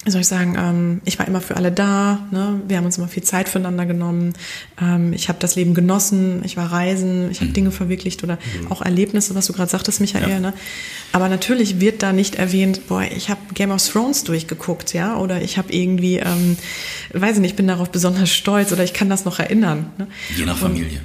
wie soll ich sagen, ähm, ich war immer für alle da, ne? wir haben uns immer viel Zeit füreinander genommen, ähm, ich habe das Leben genossen, ich war reisen, ich habe Dinge verwirklicht oder auch Erlebnisse, was du gerade sagtest, Michael. Ja. Ne? Aber natürlich wird da nicht erwähnt, boah, ich habe Game of Thrones durchgeguckt, ja, oder ich habe irgendwie, ähm, weiß ich nicht, bin darauf besonders stolz oder ich kann das noch erinnern. Ne? Je nach Und- Familie.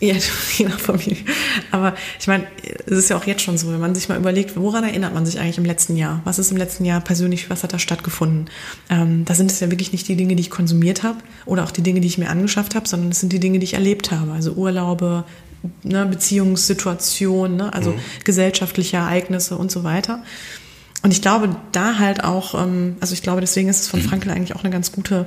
Ja, je nach Familie. Aber ich meine, es ist ja auch jetzt schon so, wenn man sich mal überlegt, woran erinnert man sich eigentlich im letzten Jahr? Was ist im letzten Jahr persönlich, was hat da stattgefunden? Ähm, da sind es ja wirklich nicht die Dinge, die ich konsumiert habe oder auch die Dinge, die ich mir angeschafft habe, sondern es sind die Dinge, die ich erlebt habe. Also Urlaube, ne, Beziehungssituationen, ne, also gesellschaftliche Ereignisse und so weiter. Und ich glaube, da halt auch, ähm, also ich glaube, deswegen ist es von Frankl eigentlich auch eine ganz gute,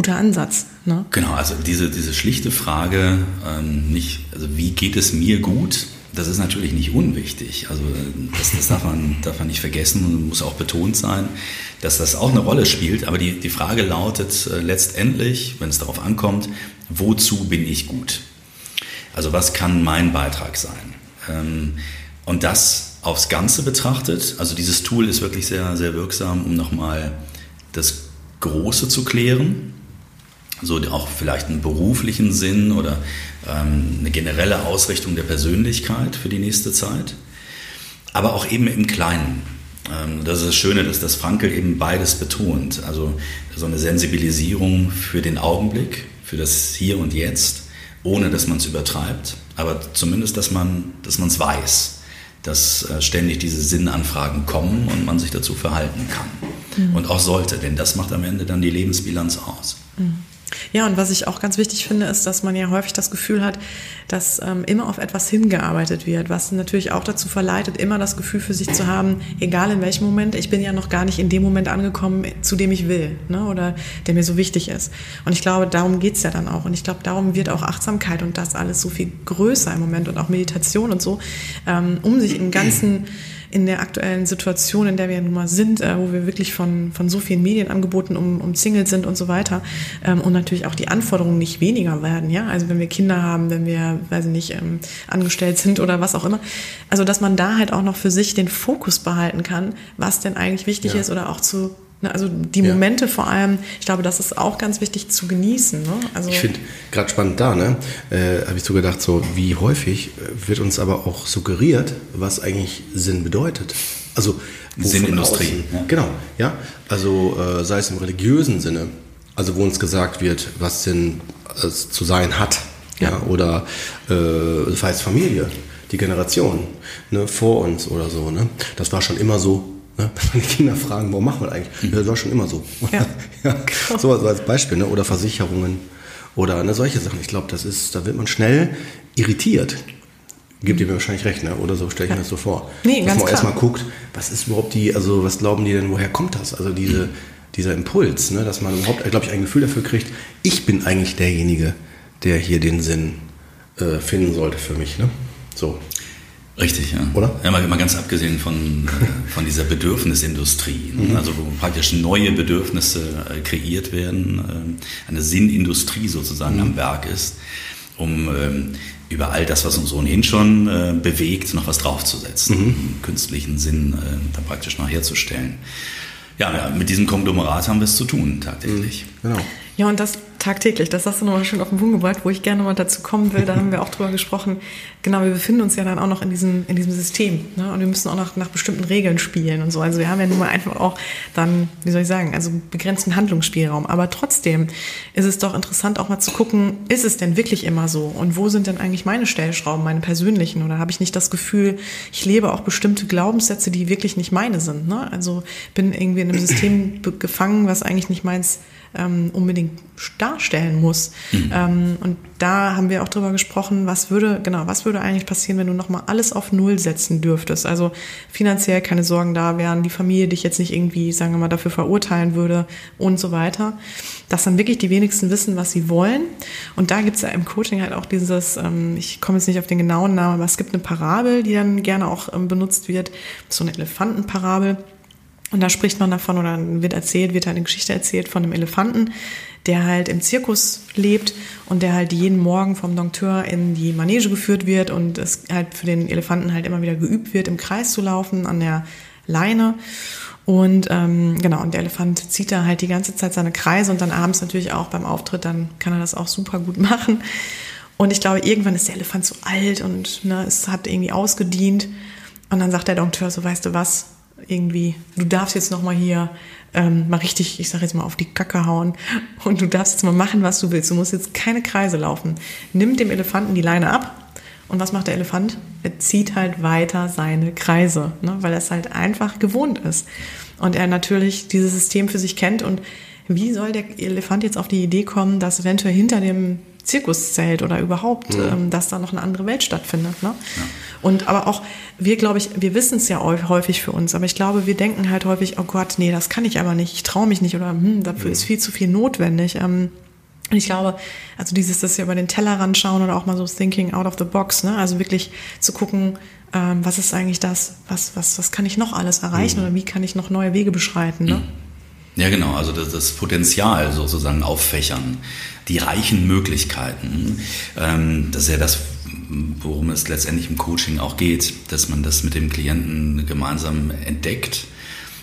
guter Ansatz. Ne? Genau, also diese, diese schlichte Frage, ähm, nicht, also wie geht es mir gut, das ist natürlich nicht unwichtig. Also äh, das, das darf, man, darf man nicht vergessen und muss auch betont sein, dass das auch eine Rolle spielt. Aber die, die Frage lautet äh, letztendlich, wenn es darauf ankommt, wozu bin ich gut? Also was kann mein Beitrag sein? Ähm, und das aufs Ganze betrachtet, also dieses Tool ist wirklich sehr, sehr wirksam, um nochmal das Große zu klären, so auch vielleicht einen beruflichen Sinn oder ähm, eine generelle Ausrichtung der Persönlichkeit für die nächste Zeit, aber auch eben im Kleinen. Ähm, das ist das Schöne, dass das Frankel eben beides betont. Also so eine Sensibilisierung für den Augenblick, für das Hier und Jetzt, ohne dass man es übertreibt, aber zumindest, dass man dass es weiß, dass äh, ständig diese Sinnanfragen kommen und man sich dazu verhalten kann. Mhm. Und auch sollte, denn das macht am Ende dann die Lebensbilanz aus. Mhm. Ja, und was ich auch ganz wichtig finde, ist, dass man ja häufig das Gefühl hat, dass ähm, immer auf etwas hingearbeitet wird, was natürlich auch dazu verleitet, immer das Gefühl für sich zu haben, egal in welchem Moment, ich bin ja noch gar nicht in dem Moment angekommen, zu dem ich will ne, oder der mir so wichtig ist. Und ich glaube, darum geht's ja dann auch. Und ich glaube, darum wird auch Achtsamkeit und das alles so viel größer im Moment und auch Meditation und so, ähm, um sich im ganzen in der aktuellen Situation, in der wir nun mal sind, äh, wo wir wirklich von, von so vielen Medienangeboten um, umzingelt sind und so weiter. Ähm, und natürlich auch die Anforderungen nicht weniger werden, ja. Also wenn wir Kinder haben, wenn wir, weiß ich nicht, ähm, angestellt sind oder was auch immer. Also dass man da halt auch noch für sich den Fokus behalten kann, was denn eigentlich wichtig ja. ist oder auch zu also die Momente ja. vor allem, ich glaube, das ist auch ganz wichtig zu genießen. Ne? Also ich finde gerade spannend da, ne, äh, habe ich so gedacht, so wie häufig äh, wird uns aber auch suggeriert, was eigentlich Sinn bedeutet. Also Sinnindustrie. Ja. Genau, ja. Also äh, sei es im religiösen Sinne, also wo uns gesagt wird, was Sinn äh, zu sein hat, ja, ja oder äh, das heißt Familie, die Generation ne, vor uns oder so, ne, das war schon immer so Ne? Wenn die Kinder fragen, warum machen wir das eigentlich? Mhm. Das war schon immer so. Ja. ja. So als Beispiel. Ne? Oder Versicherungen oder ne, solche Sachen. Ich glaube, das ist, da wird man schnell irritiert. Gibt ihr mir wahrscheinlich recht, ne? oder so stelle ich ja. mir das so vor. Nee, Dass man erstmal guckt, was ist überhaupt die, also was glauben die denn, woher kommt das? Also diese, dieser Impuls, ne? dass man überhaupt, glaube ich, ein Gefühl dafür kriegt, ich bin eigentlich derjenige, der hier den Sinn äh, finden sollte für mich. Ne? So. Richtig, ja. Oder? Ja, mal, mal ganz abgesehen von, äh, von dieser Bedürfnisindustrie, ne? mhm. also wo praktisch neue Bedürfnisse äh, kreiert werden, äh, eine Sinnindustrie sozusagen mhm. am Werk ist, um ähm, über all das, was uns ohnehin schon bewegt, noch was draufzusetzen, mhm. um künstlichen Sinn dann praktisch noch herzustellen. Ja, mit diesem Konglomerat haben wir es zu tun, tagtäglich. Mhm. Genau. Ja, und das tagtäglich, das hast du nochmal schön auf den Punkt gebracht, wo ich gerne mal dazu kommen will, da haben wir auch drüber gesprochen. Genau, wir befinden uns ja dann auch noch in diesem, in diesem System. Ne? Und wir müssen auch noch nach bestimmten Regeln spielen und so. Also wir haben ja nun mal einfach auch dann, wie soll ich sagen, also begrenzten Handlungsspielraum. Aber trotzdem ist es doch interessant auch mal zu gucken, ist es denn wirklich immer so? Und wo sind denn eigentlich meine Stellschrauben, meine persönlichen? Oder habe ich nicht das Gefühl, ich lebe auch bestimmte Glaubenssätze, die wirklich nicht meine sind? Ne? Also bin irgendwie in einem System gefangen, was eigentlich nicht meins ähm, unbedingt darstellen muss. Mhm. Ähm, und da haben wir auch drüber gesprochen, was würde, genau, was würde eigentlich passieren, wenn du nochmal alles auf Null setzen dürftest? Also finanziell keine Sorgen da wären, die Familie dich jetzt nicht irgendwie, sagen wir mal, dafür verurteilen würde und so weiter. Dass dann wirklich die wenigsten wissen, was sie wollen. Und da gibt es ja im Coaching halt auch dieses, ähm, ich komme jetzt nicht auf den genauen Namen, aber es gibt eine Parabel, die dann gerne auch ähm, benutzt wird, so eine Elefantenparabel. Und da spricht man davon oder wird erzählt, wird eine Geschichte erzählt von einem Elefanten, der halt im Zirkus lebt und der halt jeden Morgen vom Dompteur in die Manege geführt wird und es halt für den Elefanten halt immer wieder geübt wird, im Kreis zu laufen an der Leine. Und ähm, genau, und der Elefant zieht da halt die ganze Zeit seine Kreise und dann abends natürlich auch beim Auftritt, dann kann er das auch super gut machen. Und ich glaube, irgendwann ist der Elefant so alt und ne, es hat irgendwie ausgedient. Und dann sagt der Dompteur so, weißt du was, irgendwie, du darfst jetzt nochmal hier ähm, mal richtig, ich sage jetzt mal, auf die Kacke hauen und du darfst jetzt mal machen, was du willst. Du musst jetzt keine Kreise laufen. Nimm dem Elefanten die Leine ab und was macht der Elefant? Er zieht halt weiter seine Kreise, ne? weil er es halt einfach gewohnt ist. Und er natürlich dieses System für sich kennt und wie soll der Elefant jetzt auf die Idee kommen, dass eventuell hinter dem Zirkuszelt oder überhaupt, ja. ähm, dass da noch eine andere Welt stattfindet. Ne? Ja. Und aber auch, wir glaube ich, wir wissen es ja häufig für uns, aber ich glaube, wir denken halt häufig, oh Gott, nee, das kann ich aber nicht, ich traue mich nicht oder hm, dafür ja. ist viel zu viel notwendig. Ähm, und ich glaube, also dieses, dass wir über den Tellerrand schauen oder auch mal so thinking out of the box, ne? also wirklich zu gucken, ähm, was ist eigentlich das, was, was, was kann ich noch alles erreichen mhm. oder wie kann ich noch neue Wege beschreiten. Ne? Ja, genau, also das, das Potenzial sozusagen auffächern, die reichen Möglichkeiten. Ähm, das ist ja das, worum es letztendlich im Coaching auch geht, dass man das mit dem Klienten gemeinsam entdeckt,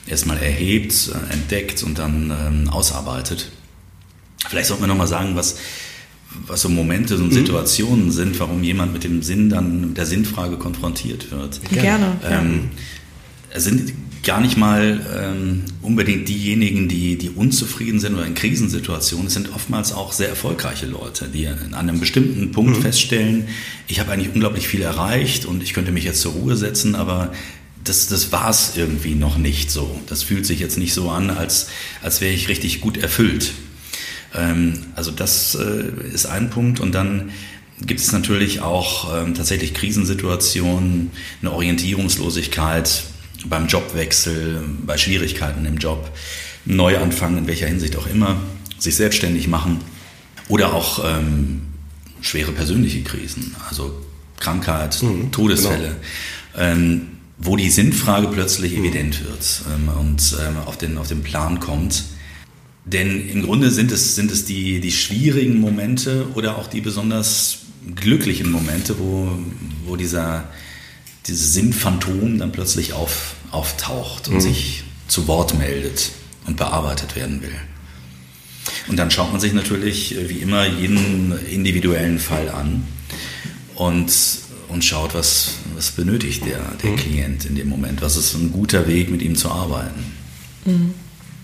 erstmal erhebt, entdeckt und dann ähm, ausarbeitet. Vielleicht sollten wir nochmal sagen, was, was so Momente und mhm. Situationen sind, warum jemand mit dem Sinn dann, mit der Sinnfrage konfrontiert wird. Gerne. Ähm, es sind gar nicht mal ähm, unbedingt diejenigen, die, die unzufrieden sind oder in Krisensituationen. Es sind oftmals auch sehr erfolgreiche Leute, die an einem bestimmten Punkt mhm. feststellen, ich habe eigentlich unglaublich viel erreicht und ich könnte mich jetzt zur Ruhe setzen, aber das, das war es irgendwie noch nicht so. Das fühlt sich jetzt nicht so an, als, als wäre ich richtig gut erfüllt. Ähm, also das äh, ist ein Punkt und dann gibt es natürlich auch ähm, tatsächlich Krisensituationen, eine Orientierungslosigkeit, beim Jobwechsel, bei Schwierigkeiten im Job, Neuanfang in welcher Hinsicht auch immer, sich selbstständig machen oder auch ähm, schwere persönliche Krisen, also Krankheit, mhm, Todesfälle, genau. ähm, wo die Sinnfrage plötzlich mhm. evident wird ähm, und ähm, auf, den, auf den Plan kommt. Denn im Grunde sind es, sind es die, die schwierigen Momente oder auch die besonders glücklichen Momente, wo, wo dieser, dieses Sinnphantom dann plötzlich auf, auftaucht und mhm. sich zu Wort meldet und bearbeitet werden will. Und dann schaut man sich natürlich äh, wie immer jeden individuellen Fall an und, und schaut, was, was benötigt der, der mhm. Klient in dem Moment, was ist ein guter Weg, mit ihm zu arbeiten. Mhm.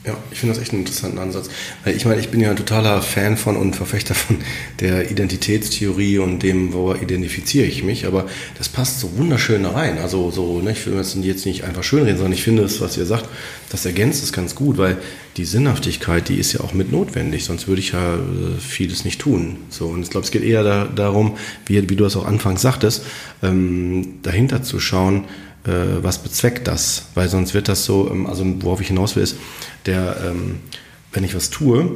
Ja, ich finde das echt einen interessanten Ansatz. Weil ich meine, ich bin ja ein totaler Fan von und Verfechter von der Identitätstheorie und dem, wo identifiziere ich mich, aber das passt so wunderschön rein. Also so, ne, ich will das jetzt nicht einfach schönreden, sondern ich finde es, was ihr sagt, das ergänzt es ganz gut, weil die Sinnhaftigkeit, die ist ja auch mit notwendig, sonst würde ich ja äh, vieles nicht tun. So, und ich glaube, es geht eher da, darum, wie, wie du es auch anfangs sagtest, ähm, dahinter zu schauen, was bezweckt das? Weil sonst wird das so, ähm, also worauf ich hinaus will, ist, der, ähm, wenn ich was tue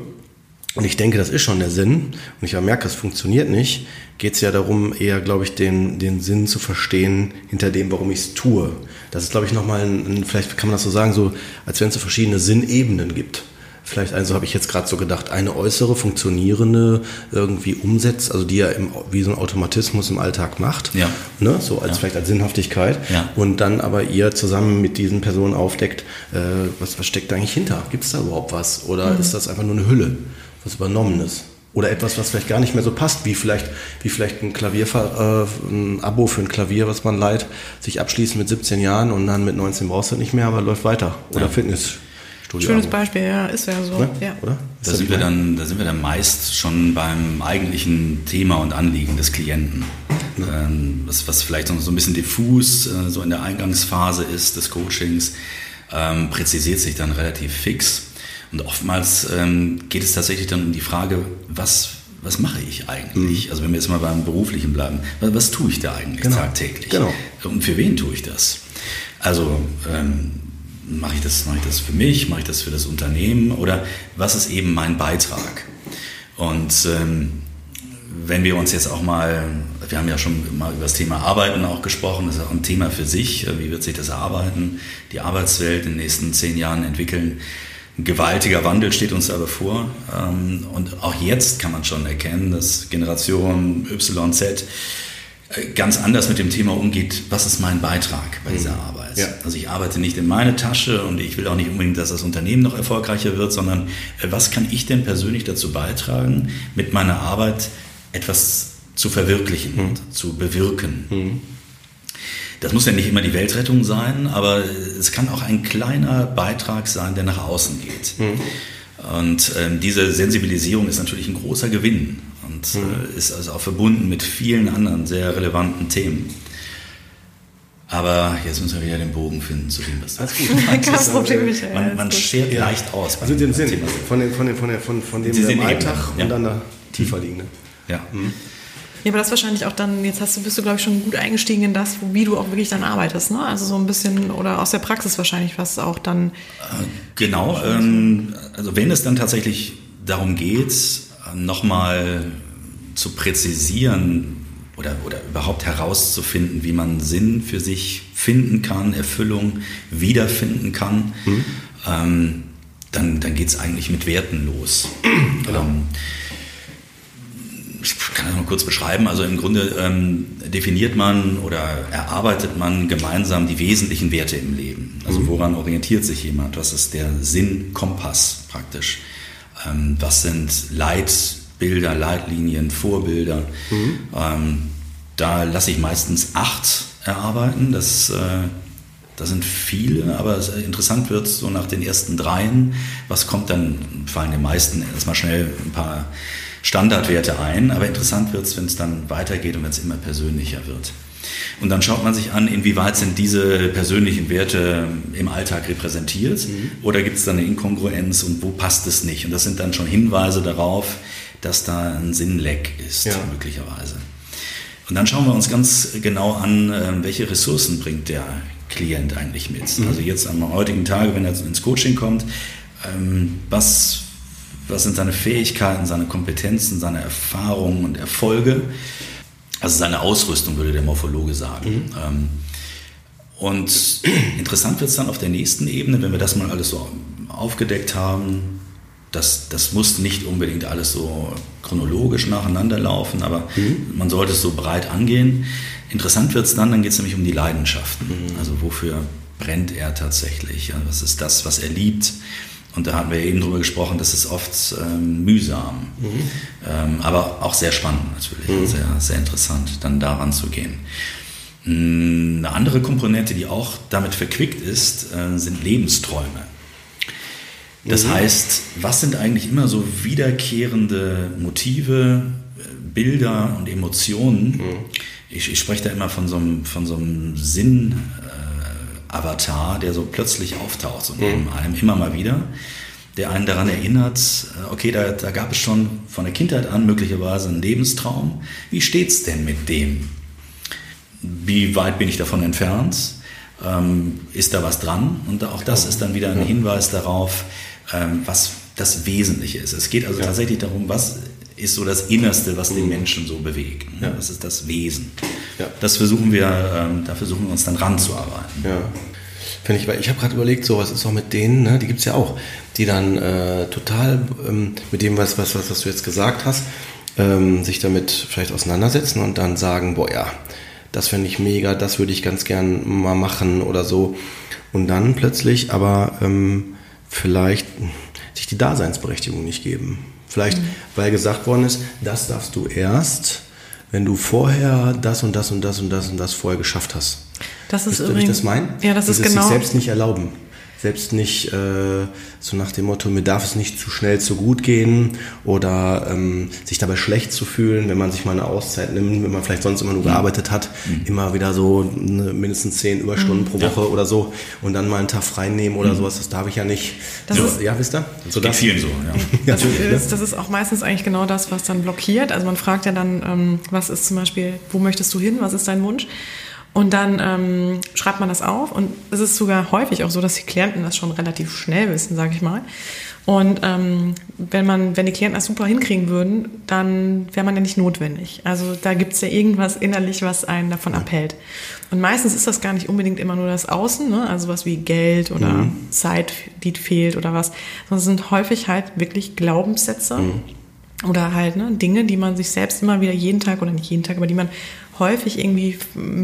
und ich denke, das ist schon der Sinn und ich merke, es funktioniert nicht, geht es ja darum, eher, glaube ich, den, den Sinn zu verstehen hinter dem, warum ich es tue. Das ist, glaube ich, nochmal, ein, vielleicht kann man das so sagen, so als wenn es so verschiedene Sinnebenen gibt vielleicht, also habe ich jetzt gerade so gedacht, eine äußere, funktionierende irgendwie umsetzt, also die er im, wie so ein Automatismus im Alltag macht. Ja. Ne? So als ja. vielleicht als Sinnhaftigkeit. Ja. Und dann aber ihr zusammen mit diesen Personen aufdeckt, äh, was, was steckt da eigentlich hinter? Gibt es da überhaupt was? Oder mhm. ist das einfach nur eine Hülle, was Übernommenes? Oder etwas, was vielleicht gar nicht mehr so passt, wie vielleicht, wie vielleicht ein Klavier, äh, ein Abo für ein Klavier, was man leiht, sich abschließt mit 17 Jahren und dann mit 19 brauchst du nicht mehr, aber läuft weiter. Oder ja. Fitness Studio. Schönes Beispiel, ja, ist ja so. Ne? Ja. Oder? Da sind, wir dann, da sind wir dann meist schon beim eigentlichen Thema und Anliegen des Klienten. Ja. Ähm, was, was vielleicht noch so ein bisschen diffus äh, so in der Eingangsphase ist des Coachings, ähm, präzisiert sich dann relativ fix. Und oftmals ähm, geht es tatsächlich dann um die Frage, was, was mache ich eigentlich? Mhm. Also wenn wir jetzt mal beim Beruflichen bleiben, was, was tue ich da eigentlich genau. tagtäglich? Genau. Und für wen tue ich das? Also ähm, mache ich, das, mache ich das für mich, mache ich das für das Unternehmen oder was ist eben mein Beitrag? Und ähm, wenn wir uns jetzt auch mal, wir haben ja schon mal über das Thema Arbeiten auch gesprochen, das ist auch ein Thema für sich, wie wird sich das Arbeiten, die Arbeitswelt in den nächsten zehn Jahren entwickeln. Ein gewaltiger Wandel steht uns aber vor. Ähm, und auch jetzt kann man schon erkennen, dass Generation Y, Z ganz anders mit dem Thema umgeht, was ist mein Beitrag bei dieser mhm. Arbeit. Ja. Also ich arbeite nicht in meine Tasche und ich will auch nicht unbedingt, dass das Unternehmen noch erfolgreicher wird, sondern äh, was kann ich denn persönlich dazu beitragen, mit meiner Arbeit etwas zu verwirklichen, mhm. zu bewirken. Mhm. Das muss ja nicht immer die Weltrettung sein, aber es kann auch ein kleiner Beitrag sein, der nach außen geht. Mhm. Und ähm, diese Sensibilisierung ist natürlich ein großer Gewinn und mhm. äh, ist also auch verbunden mit vielen anderen sehr relevanten Themen. Aber jetzt müssen wir wieder den Bogen finden zu dem, was das gut Kein Problem, Michael. Man, man schert ja. leicht aus. Also den Sinn von, dem, von, dem, von, dem, von, von dem im Alltag ja. und dann da tiefer liegende. Ja. Mhm. Ja, aber das wahrscheinlich auch dann, jetzt hast du, bist du, glaube ich, schon gut eingestiegen in das, wie du auch wirklich dann arbeitest, ne? Also so ein bisschen, oder aus der Praxis wahrscheinlich, was auch dann. Äh, genau, ähm, also wenn es dann tatsächlich darum geht, nochmal zu präzisieren oder, oder überhaupt herauszufinden, wie man Sinn für sich finden kann, Erfüllung wiederfinden kann, mhm. ähm, dann, dann geht es eigentlich mit Werten los. Genau. Ähm, ich kann das mal kurz beschreiben. Also im Grunde ähm, definiert man oder erarbeitet man gemeinsam die wesentlichen Werte im Leben. Also mhm. woran orientiert sich jemand? Was ist der Sinnkompass praktisch? Ähm, was sind Leitbilder, Leitlinien, Vorbilder? Mhm. Ähm, da lasse ich meistens acht erarbeiten. Das, äh, das sind viele, aber interessant wird so nach den ersten dreien. Was kommt dann, fallen den meisten erstmal schnell ein paar Standardwerte ein, aber interessant wird es, wenn es dann weitergeht und wenn es immer persönlicher wird. Und dann schaut man sich an, inwieweit sind diese persönlichen Werte im Alltag repräsentiert mhm. oder gibt es da eine Inkongruenz und wo passt es nicht? Und das sind dann schon Hinweise darauf, dass da ein Sinnleck ist, ja. möglicherweise. Und dann schauen wir uns ganz genau an, ähm, welche Ressourcen bringt der Klient eigentlich mit. Mhm. Also jetzt am heutigen Tage, wenn er ins Coaching kommt, ähm, was, was sind seine Fähigkeiten, seine Kompetenzen, seine Erfahrungen und Erfolge? Also seine Ausrüstung, würde der Morphologe sagen. Mhm. Ähm, und interessant wird es dann auf der nächsten Ebene, wenn wir das mal alles so aufgedeckt haben, das, das muss nicht unbedingt alles so chronologisch nacheinander laufen, aber mhm. man sollte es so breit angehen. Interessant wird es dann, dann geht es nämlich um die Leidenschaften. Mhm. Also wofür brennt er tatsächlich? was ist das, was er liebt? Und da hatten wir eben drüber gesprochen, das ist oft ähm, mühsam, mhm. ähm, aber auch sehr spannend natürlich, mhm. sehr, sehr interessant, dann daran zu gehen. Hm, eine andere Komponente, die auch damit verquickt ist, äh, sind Lebensträume. Das mhm. heißt, was sind eigentlich immer so wiederkehrende Motive, Bilder und Emotionen? Mhm. Ich, ich, spreche da immer von so einem, von so einem Sinn-Avatar, äh, der so plötzlich auftaucht, so neben mhm. einem immer mal wieder, der einen daran erinnert, äh, okay, da, da gab es schon von der Kindheit an möglicherweise einen Lebenstraum. Wie steht's denn mit dem? Wie weit bin ich davon entfernt? Ähm, ist da was dran? Und auch das ist dann wieder ein Hinweis darauf, ähm, was das Wesentliche ist. Es geht also ja. tatsächlich darum, was ist so das Innerste, was den mhm. Menschen so bewegt. Ne? Ja. Das ist das Wesen. Ja. Das versuchen wir, ähm, da versuchen wir uns dann ranzuarbeiten. Ja. Finde ich, weil ich habe gerade überlegt, so was ist auch mit denen, ne, die gibt es ja auch, die dann äh, total ähm, mit dem, was, was, was, was du jetzt gesagt hast, ähm, sich damit vielleicht auseinandersetzen und dann sagen, boah ja, das finde ich mega, das würde ich ganz gern mal machen oder so. Und dann plötzlich aber ähm, vielleicht sich die Daseinsberechtigung nicht geben. Vielleicht, mhm. weil gesagt worden ist, das darfst du erst, wenn du vorher das und das und das und das und das vorher geschafft hast. Das ist Wisst übrigens, das meinen? Ja, das Dieses ist genau. sich selbst nicht erlauben selbst nicht äh, so nach dem Motto, mir darf es nicht zu schnell zu gut gehen oder ähm, sich dabei schlecht zu fühlen, wenn man sich mal eine Auszeit nimmt, wenn man vielleicht sonst immer nur mhm. gearbeitet hat, mhm. immer wieder so eine, mindestens zehn Überstunden mhm. pro Woche ja. oder so und dann mal einen Tag frei nehmen oder mhm. sowas, das darf ich ja nicht. Das so, ist, ja, wisst ihr? So das vielen so, ja. das, ist, das ist auch meistens eigentlich genau das, was dann blockiert. Also man fragt ja dann, ähm, was ist zum Beispiel, wo möchtest du hin, was ist dein Wunsch? Und dann ähm, schreibt man das auf und es ist sogar häufig auch so, dass die Klienten das schon relativ schnell wissen, sage ich mal. Und ähm, wenn man, wenn die Klienten das super hinkriegen würden, dann wäre man ja nicht notwendig. Also da gibt es ja irgendwas innerlich, was einen davon abhält. Und meistens ist das gar nicht unbedingt immer nur das Außen, ne? also was wie Geld oder mhm. Zeit, die fehlt oder was, sondern es sind häufig halt wirklich Glaubenssätze. Mhm. Oder halt ne, Dinge, die man sich selbst immer wieder jeden Tag oder nicht jeden Tag, aber die man häufig irgendwie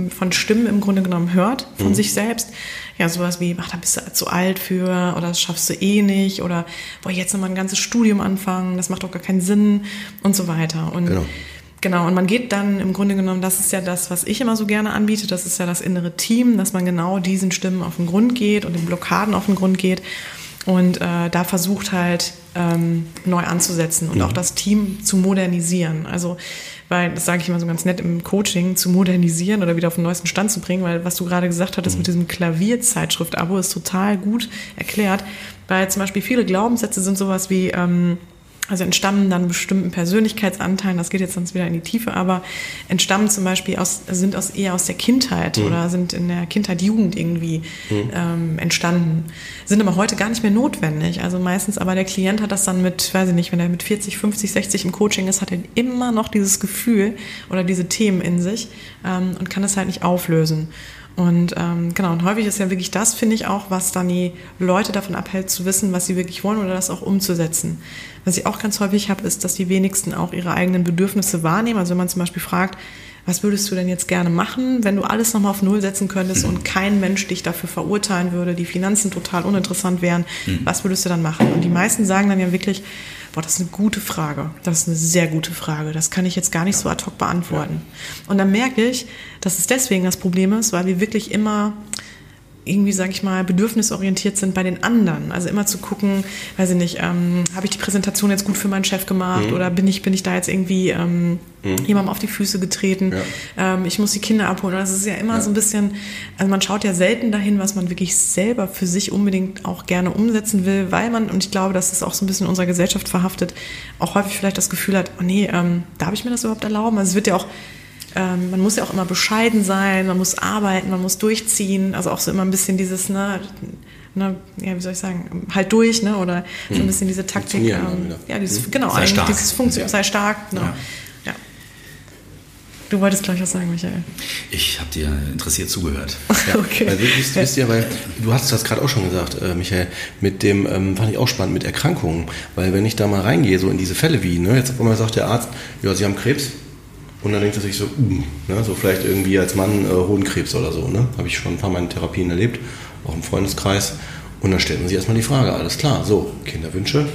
von Stimmen im Grunde genommen hört, von mhm. sich selbst. Ja, sowas wie, ach, da bist du zu alt für oder das schaffst du eh nicht oder boah, jetzt nochmal ein ganzes Studium anfangen, das macht doch gar keinen Sinn und so weiter. Und genau. Genau, und man geht dann im Grunde genommen, das ist ja das, was ich immer so gerne anbiete, das ist ja das innere Team, dass man genau diesen Stimmen auf den Grund geht und den Blockaden auf den Grund geht und äh, da versucht halt ähm, neu anzusetzen und mhm. auch das Team zu modernisieren. Also weil, das sage ich immer so ganz nett im Coaching, zu modernisieren oder wieder auf den neuesten Stand zu bringen, weil was du gerade gesagt hattest mhm. mit diesem Klavierzeitschrift-Abo ist total gut erklärt, weil zum Beispiel viele Glaubenssätze sind sowas wie, ähm, also entstammen dann bestimmten Persönlichkeitsanteilen, das geht jetzt sonst wieder in die Tiefe, aber entstammen zum Beispiel aus, sind aus, eher aus der Kindheit mhm. oder sind in der Kindheit, Jugend irgendwie mhm. ähm, entstanden, sind aber heute gar nicht mehr notwendig. Also meistens aber der Klient hat das dann mit, weiß ich nicht, wenn er mit 40, 50, 60 im Coaching ist, hat er immer noch dieses Gefühl oder diese Themen in sich ähm, und kann das halt nicht auflösen. Und ähm, genau, und häufig ist ja wirklich das, finde ich auch, was dann die Leute davon abhält, zu wissen, was sie wirklich wollen oder das auch umzusetzen. Was ich auch ganz häufig habe, ist, dass die wenigsten auch ihre eigenen Bedürfnisse wahrnehmen. Also wenn man zum Beispiel fragt, was würdest du denn jetzt gerne machen, wenn du alles nochmal auf Null setzen könntest mhm. und kein Mensch dich dafür verurteilen würde, die Finanzen total uninteressant wären, mhm. was würdest du dann machen? Und die meisten sagen dann ja wirklich, boah, das ist eine gute Frage, das ist eine sehr gute Frage, das kann ich jetzt gar nicht ja. so ad hoc beantworten. Ja. Und dann merke ich, dass es deswegen das Problem ist, weil wir wirklich immer irgendwie, sage ich mal, bedürfnisorientiert sind bei den anderen. Also immer zu gucken, weiß ich nicht, ähm, habe ich die Präsentation jetzt gut für meinen Chef gemacht mhm. oder bin ich, bin ich da jetzt irgendwie ähm, mhm. jemandem auf die Füße getreten? Ja. Ähm, ich muss die Kinder abholen. Das ist ja immer ja. so ein bisschen, also man schaut ja selten dahin, was man wirklich selber für sich unbedingt auch gerne umsetzen will, weil man, und ich glaube, dass das auch so ein bisschen in unserer Gesellschaft verhaftet, auch häufig vielleicht das Gefühl hat, oh nee, ähm, darf ich mir das überhaupt erlauben? Also es wird ja auch ähm, man muss ja auch immer bescheiden sein, man muss arbeiten, man muss durchziehen, also auch so immer ein bisschen dieses, ne, ne ja, wie soll ich sagen, halt durch, ne, oder so ein hm. bisschen diese Taktik, ähm, ja, dieses, hm. genau, sei eigentlich dieses Funktion, ja. sei stark, genau. Ja. ja. Du wolltest gleich was sagen, Michael. Ich habe dir interessiert zugehört. Ja, okay. Wisst, wisst ihr, weil du hast das gerade auch schon gesagt, äh, Michael, mit dem, ähm, fand ich auch spannend, mit Erkrankungen. Weil wenn ich da mal reingehe, so in diese Fälle wie, ne, jetzt auf einmal sagt der Arzt, ja, Sie haben Krebs, und dann denkt er sich so, uh, ne, so vielleicht irgendwie als Mann äh, Hodenkrebs oder so. Ne? Habe ich schon ein paar in Therapien erlebt, auch im Freundeskreis. Und dann stellt man sich erstmal die Frage, alles klar, so, Kinderwünsche,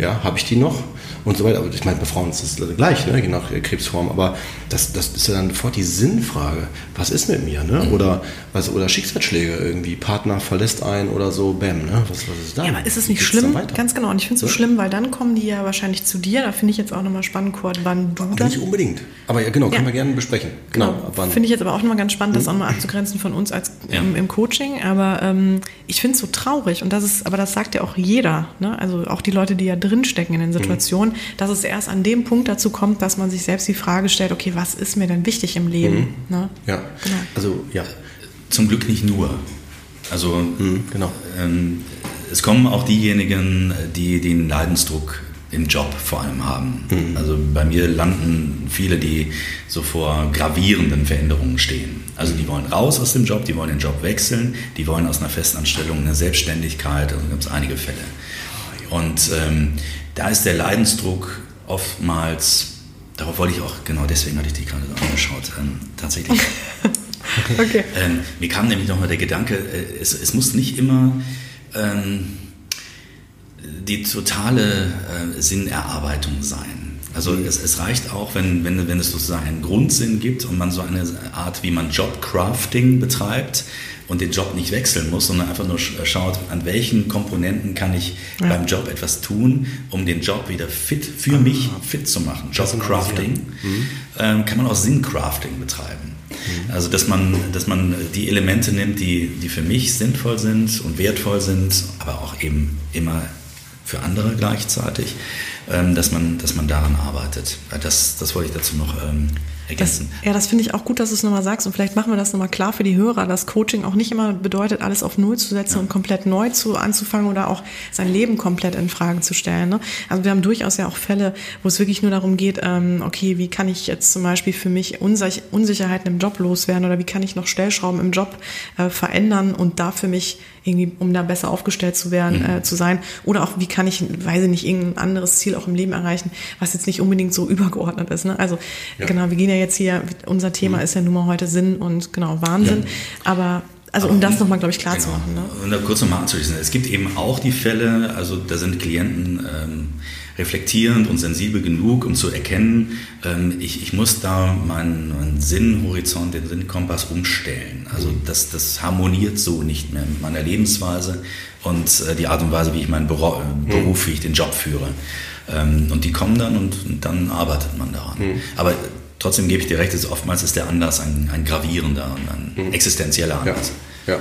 ja, habe ich die noch? und so weiter. Aber ich meine, bei Frauen ist das gleich, ne? je nach Krebsform. Aber das, das ist ja dann sofort die Sinnfrage. Was ist mit mir? Ne? Mhm. Oder, was, oder Schicksalsschläge irgendwie. Partner verlässt einen oder so, bäm. Ne? Was, was ist da? Ja, aber ist es nicht schlimm? Ganz genau. Und ich finde es so schlimm, weil dann kommen die ja wahrscheinlich zu dir. Da finde ich jetzt auch nochmal spannend, Kurt, wann du dann... Nicht unbedingt. Aber ja, genau, können wir gerne besprechen. Genau. genau. Finde ich jetzt aber auch nochmal ganz spannend, das auch mal abzugrenzen von uns als ja. im, im, Coaching. Aber ähm, ich finde es so traurig. Und das ist, aber das sagt ja auch jeder. Ne? Also auch die Leute, die ja drinstecken in den mhm. Situationen, mhm. dass es erst an dem Punkt dazu kommt, dass man sich selbst die Frage stellt, okay, was ist mir denn wichtig im Leben? Mhm. Ne? Ja, genau. also ja. Zum Glück nicht nur. Also mhm, genau. Ähm, es kommen auch diejenigen, die den Leidensdruck im Job vor allem haben. Mhm. Also bei mir landen viele, die so vor gravierenden Veränderungen stehen. Also die wollen raus aus dem Job, die wollen den Job wechseln, die wollen aus einer Festanstellung eine Selbstständigkeit, also gibt es einige Fälle. Und ähm, da ist der Leidensdruck oftmals, darauf wollte ich auch, genau deswegen hatte ich die gerade angeschaut, ähm, tatsächlich. okay. Ähm, mir kam nämlich nochmal der Gedanke, äh, es, es, muss nicht immer ähm, die totale äh, Sinnerarbeitung sein. Also es, es, reicht auch, wenn, wenn, wenn es sozusagen einen Grundsinn gibt und man so eine Art, wie man Jobcrafting betreibt, und den Job nicht wechseln muss, sondern einfach nur schaut, an welchen Komponenten kann ich ja. beim Job etwas tun, um den Job wieder fit für ah. mich fit zu machen. Jobcrafting mhm. ähm, kann man auch Sinncrafting betreiben. Mhm. Also dass man, dass man die Elemente nimmt, die, die für mich sinnvoll sind und wertvoll sind, aber auch eben immer für andere gleichzeitig, ähm, dass, man, dass man daran arbeitet. Das, das wollte ich dazu noch ähm, ergänzen. Das, ja, das finde ich auch gut, dass du es nochmal sagst und vielleicht machen wir das nochmal klar für die Hörer, dass Coaching auch nicht immer bedeutet, alles auf Null zu setzen ja. und komplett neu zu, anzufangen oder auch sein Leben komplett in Frage zu stellen. Ne? Also wir haben durchaus ja auch Fälle, wo es wirklich nur darum geht, ähm, okay, wie kann ich jetzt zum Beispiel für mich Unsich Unsicherheiten im Job loswerden oder wie kann ich noch Stellschrauben im Job äh, verändern und da für mich irgendwie, um da besser aufgestellt zu werden, mhm. äh, zu sein. Oder auch, wie kann ich, weiß ich nicht, irgendein anderes Ziel auch im Leben erreichen, was jetzt nicht unbedingt so übergeordnet ist. Ne? Also ja. genau, wir gehen ja jetzt hier, unser Thema mhm. ist ja nun mal heute Sinn und genau Wahnsinn. Ja. Aber also um das nochmal, glaube ich, klar genau. zu machen. Ne? Und da kurz nochmal anzuschließen. Es gibt eben auch die Fälle, also da sind Klienten ähm, reflektierend und sensibel genug, um zu erkennen, ähm, ich, ich muss da meinen, meinen Sinnhorizont, den Sinnkompass umstellen. Also das, das harmoniert so nicht mehr mit meiner Lebensweise und äh, die Art und Weise, wie ich meinen Beruf, äh, Beruf wie ich den Job führe. Ähm, und die kommen dann und, und dann arbeitet man daran. Mhm. Aber trotzdem gebe ich dir recht, ist, oftmals ist der Anlass ein, ein gravierender und ein mhm. existenzieller Anlass. Ja. ja.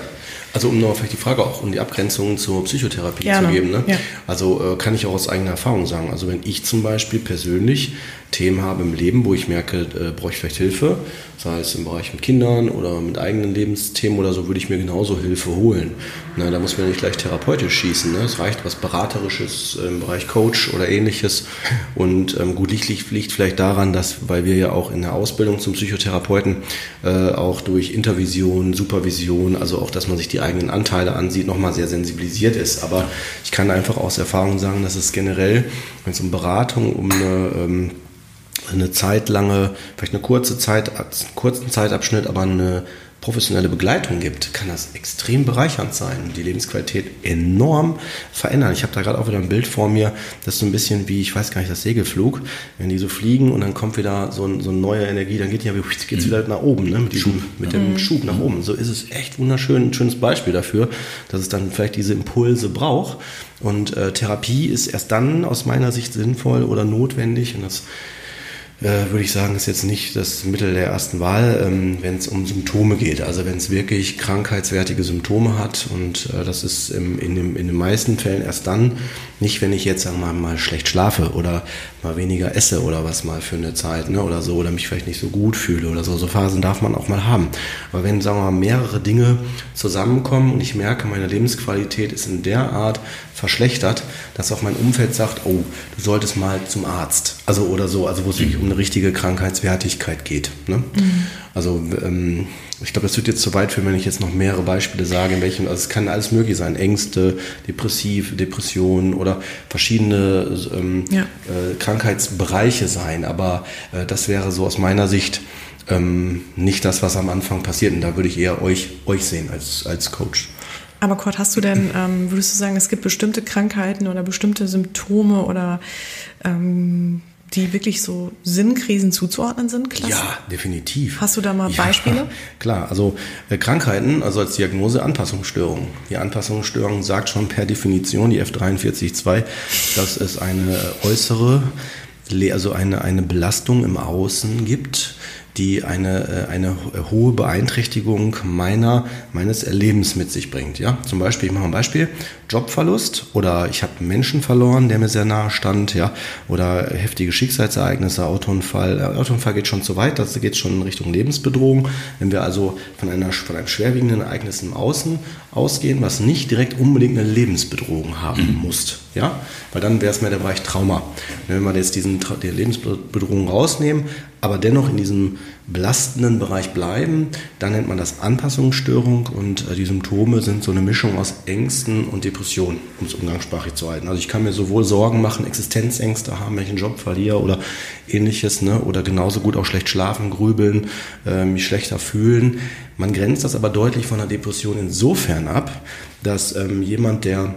Also um noch vielleicht die Frage auch um die Abgrenzung zur Psychotherapie Gerne. zu geben. Ne? Ja. Also äh, kann ich auch aus eigener Erfahrung sagen. Also wenn ich zum Beispiel persönlich Themen habe im Leben, wo ich merke, äh, brauche ich vielleicht Hilfe, sei es im Bereich mit Kindern oder mit eigenen Lebensthemen oder so, würde ich mir genauso Hilfe holen. Na, da muss man nicht gleich therapeutisch schießen. Ne? Es reicht was Beraterisches im Bereich Coach oder ähnliches. Und ähm, gut, liegt, liegt vielleicht daran, dass, weil wir ja auch in der Ausbildung zum Psychotherapeuten äh, auch durch Intervision, Supervision, also auch, dass man sich die eigenen Anteile ansieht, nochmal sehr sensibilisiert ist. Aber ich kann einfach aus Erfahrung sagen, dass es generell, wenn es um Beratung, um eine ähm, eine zeitlange, vielleicht eine kurze Zeit, einen kurzen Zeitabschnitt, aber eine professionelle Begleitung gibt, kann das extrem bereichernd sein und die Lebensqualität enorm verändern. Ich habe da gerade auch wieder ein Bild vor mir, das ist so ein bisschen wie, ich weiß gar nicht, das Segelflug, wenn die so fliegen und dann kommt wieder so, ein, so eine neue Energie, dann geht die ja geht's wieder nach oben, ne? mit, diesem, mit dem Schub nach oben. So ist es echt wunderschön, ein schönes Beispiel dafür, dass es dann vielleicht diese Impulse braucht und äh, Therapie ist erst dann aus meiner Sicht sinnvoll oder notwendig und das äh, würde ich sagen, ist jetzt nicht das Mittel der ersten Wahl, ähm, wenn es um Symptome geht. Also wenn es wirklich krankheitswertige Symptome hat und äh, das ist im, in, dem, in den meisten Fällen erst dann, nicht wenn ich jetzt sagen wir mal, schlecht schlafe oder mal weniger esse oder was mal für eine Zeit ne, oder so oder mich vielleicht nicht so gut fühle oder so. So Phasen darf man auch mal haben. Aber wenn, sagen wir mal, mehrere Dinge zusammenkommen und ich merke, meine Lebensqualität ist in der Art verschlechtert, dass auch mein Umfeld sagt, oh, du solltest mal zum Arzt. Also oder so, also wo es wirklich um eine richtige Krankheitswertigkeit geht. Ne? Also ähm, ich glaube, das wird jetzt zu weit führen, wenn ich jetzt noch mehrere Beispiele sage, in welchem, also es kann alles möglich sein, Ängste, Depressiv, Depressionen oder verschiedene ähm, Ja. äh, Krankheitsbereiche sein. Aber äh, das wäre so aus meiner Sicht ähm, nicht das, was am Anfang passiert. Und da würde ich eher euch, euch sehen als, als Coach. Aber Kurt, hast du denn, ähm, würdest du sagen, es gibt bestimmte Krankheiten oder bestimmte Symptome oder ähm, die wirklich so Sinnkrisen zuzuordnen sind? Klasse. Ja, definitiv. Hast du da mal Beispiele? Klar, also äh, Krankheiten, also als Diagnose Anpassungsstörung. Die Anpassungsstörung sagt schon per Definition, die F432, dass es eine äußere, also eine, eine Belastung im Außen gibt, die eine, äh, eine hohe Beeinträchtigung meiner, meines Erlebens mit sich bringt. Ja? Zum Beispiel, ich mache ein Beispiel, Jobverlust oder ich habe einen Menschen verloren, der mir sehr nahe stand, ja, oder heftige Schicksalsereignisse, Autounfall. Äh, Autounfall geht schon zu weit, das geht schon in Richtung Lebensbedrohung. Wenn wir also von, einer, von einem schwerwiegenden Ereignis im Außen ausgehen, was nicht direkt unbedingt eine Lebensbedrohung haben muss, ja, weil dann wäre es mehr der Bereich Trauma. Wenn wir jetzt diesen die Lebensbedrohung rausnehmen, aber dennoch in diesem belastenden Bereich bleiben, dann nennt man das Anpassungsstörung und äh, die Symptome sind so eine Mischung aus Ängsten und Depressionen, um es umgangssprachlich zu halten. Also ich kann mir sowohl Sorgen machen, Existenzängste haben, wenn ich einen Job verliere oder ähnliches, ne? oder genauso gut auch schlecht schlafen, grübeln, äh, mich schlechter fühlen. Man grenzt das aber deutlich von einer Depression insofern ab, dass ähm, jemand, der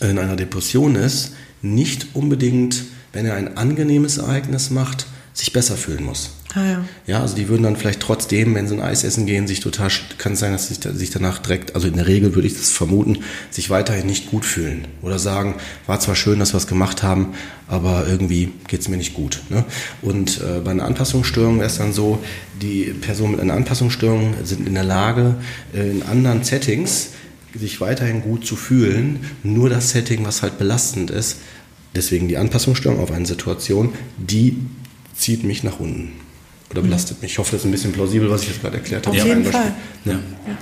in einer Depression ist, nicht unbedingt, wenn er ein angenehmes Ereignis macht, sich besser fühlen muss. Ah ja. Ja, also die würden dann vielleicht trotzdem, wenn sie ein Eis essen gehen, sich total, kann es sein, dass sich, sich danach direkt, also in der Regel würde ich das vermuten, sich weiterhin nicht gut fühlen. Oder sagen, war zwar schön, dass wir es gemacht haben, aber irgendwie geht es mir nicht gut. Ne? Und äh, bei einer Anpassungsstörung wäre es dann so, die Personen mit einer Anpassungsstörung sind in der Lage, äh, in anderen Settings sich weiterhin gut zu fühlen. Nur das Setting, was halt belastend ist, deswegen die Anpassungsstörung auf eine Situation, die zieht mich nach unten oder belastet mich. Ich hoffe, das ist ein bisschen plausibel, was ich jetzt gerade erklärt habe. Auf jeden ein Fall. Beispiel. Ja.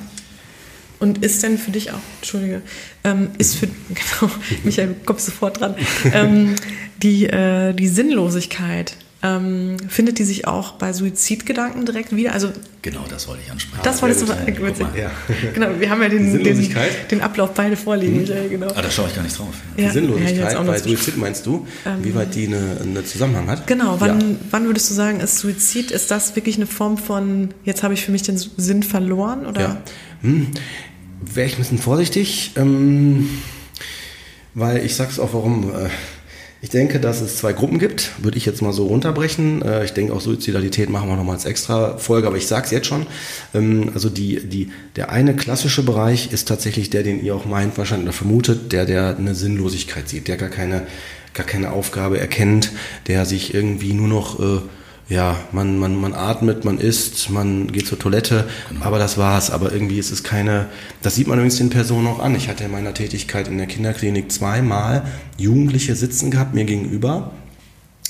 Und ist denn für dich auch, Entschuldige, ähm, ist für, genau, Michael, kommst sofort dran, ähm, die, äh, die Sinnlosigkeit, ähm, findet die sich auch bei Suizidgedanken direkt wieder? Also Genau, das wollte ich ansprechen. das wolltest du sehr mal, gut. witzig. Mal. Ja. Genau, wir haben ja Die den, den, den Ablauf beide vorliegen, Michael, genau. Ah, da schaue ich gar nicht drauf. Die Ja, ja, Sinnlosigkeit noch bei Suizid meinst du, wie weit die eine, einen Zusammenhang hat? Genau, wann, Ja. wann würdest du sagen, ist Suizid, ist das wirklich eine Form von, jetzt habe ich für mich den Sinn verloren? Oder? Ja. Hm. Wäre ich ein bisschen vorsichtig, ähm, weil ich sag's auch warum. Äh, ich denke, dass es zwei Gruppen gibt, würde ich jetzt mal so runterbrechen. Äh, ich denke auch Suizidalität machen wir nochmal als extra Folge, aber ich sag's jetzt schon. Ähm, also die, die, der eine klassische Bereich ist tatsächlich der, den ihr auch meint, wahrscheinlich oder vermutet, der, der eine Sinnlosigkeit sieht, der gar keine, gar keine Aufgabe erkennt, der sich irgendwie nur noch äh, ja, man, man, man atmet, man isst, man geht zur Toilette, genau. aber das war's. Aber irgendwie ist es keine, das sieht man übrigens den Personen auch an. Ich hatte in meiner Tätigkeit in der Kinderklinik zweimal Jugendliche sitzen gehabt, mir gegenüber,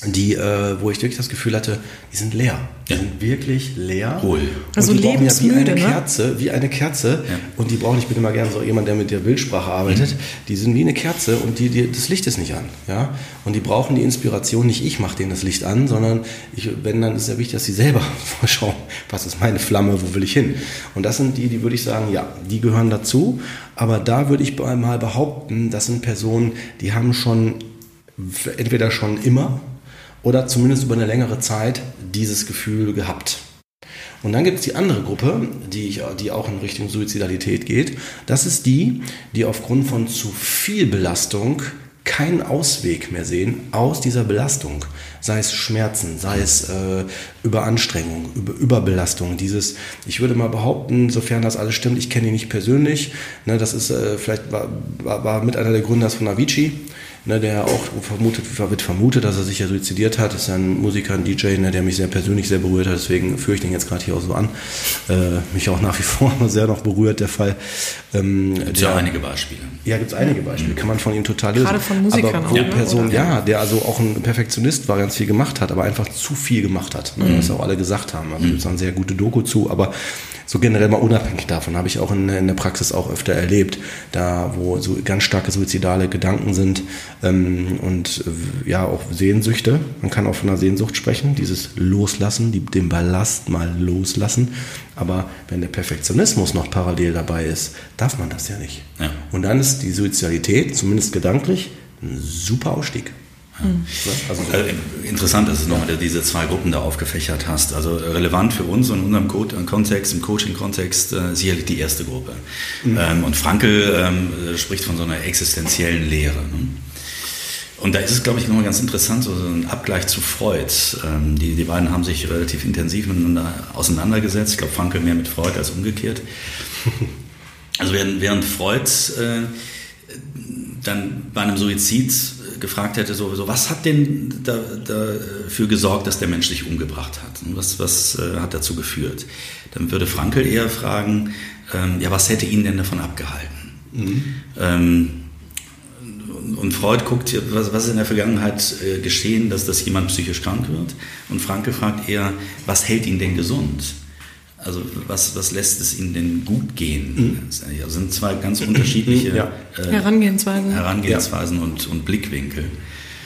die, äh, wo ich wirklich das Gefühl hatte, die sind leer. Die ja. sind wirklich leer. Cool. Also und die brauchen ja wie eine ne? Kerze, wie eine Kerze. Ja. Und die brauchen, ich bin immer gerne so jemand, der mit der Bildsprache arbeitet. Mhm. Die sind wie eine Kerze und die, die, das Licht ist nicht an. Ja? Und die brauchen die Inspiration, nicht ich mache denen das Licht an, sondern ich, wenn, dann ist es ja wichtig, dass sie selber schauen, was ist meine Flamme, wo will ich hin. Und das sind die, die würde ich sagen, ja, die gehören dazu. Aber da würde ich mal behaupten, das sind Personen, die haben schon entweder schon immer oder zumindest über eine längere Zeit dieses Gefühl gehabt. Und dann gibt es die andere Gruppe, die, ich, die auch in Richtung Suizidalität geht. Das ist die, die aufgrund von zu viel Belastung keinen Ausweg mehr sehen aus dieser Belastung. Sei es Schmerzen, sei es äh, Überanstrengung, Über, Überbelastung. Dieses, ich würde mal behaupten, sofern das alles stimmt, ich kenne ihn nicht persönlich, ne, das ist äh, vielleicht war, war, war mit einer der Gründer von Avicii ne, der auch vermutet, wird vermutet, dass er sich ja suizidiert hat. Das ist ein Musiker, ein DJ, ne, der mich sehr persönlich sehr berührt hat. Deswegen führe ich den jetzt gerade hier auch so an. Äh, mich auch nach wie vor sehr noch berührt, der Fall. Ähm, gibt es ja einige Beispiele. Ja, gibt es einige Beispiele. Kann man von ihm total lösen. Gerade von Musikern aber wo auch? Person, ja, der also auch ein Perfektionist war, ganz viel gemacht hat, aber einfach zu viel gemacht hat. Ne, mhm. Was auch alle gesagt haben. Also mhm. gibt es eine sehr gute Doku zu, aber so generell mal unabhängig davon, habe ich auch in, in, der Praxis auch öfter erlebt, da wo so ganz starke suizidale Gedanken sind ähm, und äh, ja auch Sehnsüchte. Man kann auch von einer Sehnsucht sprechen, dieses Loslassen, die, den Ballast mal loslassen. Aber wenn der Perfektionismus noch parallel dabei ist, darf man das ja nicht. Ja. Und dann ist die Suizidalität, zumindest gedanklich, ein super Ausstieg. Mhm. Also, äh, interessant, dass du nochmal diese zwei Gruppen da aufgefächert hast. Also relevant für uns und in unserem Co Kontext, im Coaching-Kontext, äh, sicherlich die erste Gruppe. Mhm. Ähm, und Frankel ähm, spricht von so einer existenziellen Lehre. Ne? Und da ist es, glaube ich, nochmal ganz interessant, so ein Abgleich zu Freud. Ähm, die, die beiden haben sich relativ intensiv miteinander auseinandergesetzt. Ich glaube, Frankel mehr mit Freud als umgekehrt. Also während, während Freud äh, dann bei einem Suizid gefragt hätte, so, so was hat denn da, dafür gesorgt, dass der Mensch sich umgebracht hat? Was, was äh, hat dazu geführt? Dann würde Frankel eher fragen, ähm, ja, was hätte ihn denn davon abgehalten? Mhm. Ähm, und Freud guckt, was, was ist in der Vergangenheit äh, geschehen, dass das jemand psychisch krank wird? Und Frankel fragt eher, was hält ihn denn gesund? Also was, was lässt es ihnen denn gut gehen? Mhm. Das sind zwei ganz unterschiedliche ja. äh, Herangehensweisen, Herangehensweisen ja. und, und, Blickwinkel.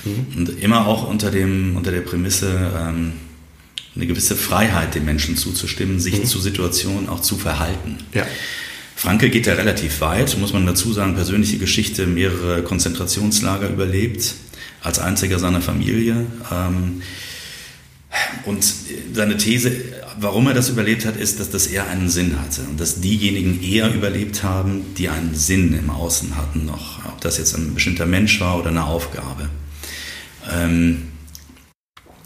Mhm. Und immer auch unter, dem, unter der Prämisse, ähm, eine gewisse Freiheit dem Menschen zuzustimmen, sich mhm. zu Situationen auch zu verhalten. Ja. Franke geht ja relativ weit, muss man dazu sagen, persönliche Geschichte, mehrere Konzentrationslager überlebt, als einziger seiner Familie. Ähm, und seine These, warum er das überlebt hat, ist, dass das eher einen Sinn hatte und dass diejenigen eher überlebt haben, die einen Sinn im Außen hatten noch, ob das jetzt ein bestimmter Mensch war oder eine Aufgabe. Ähm,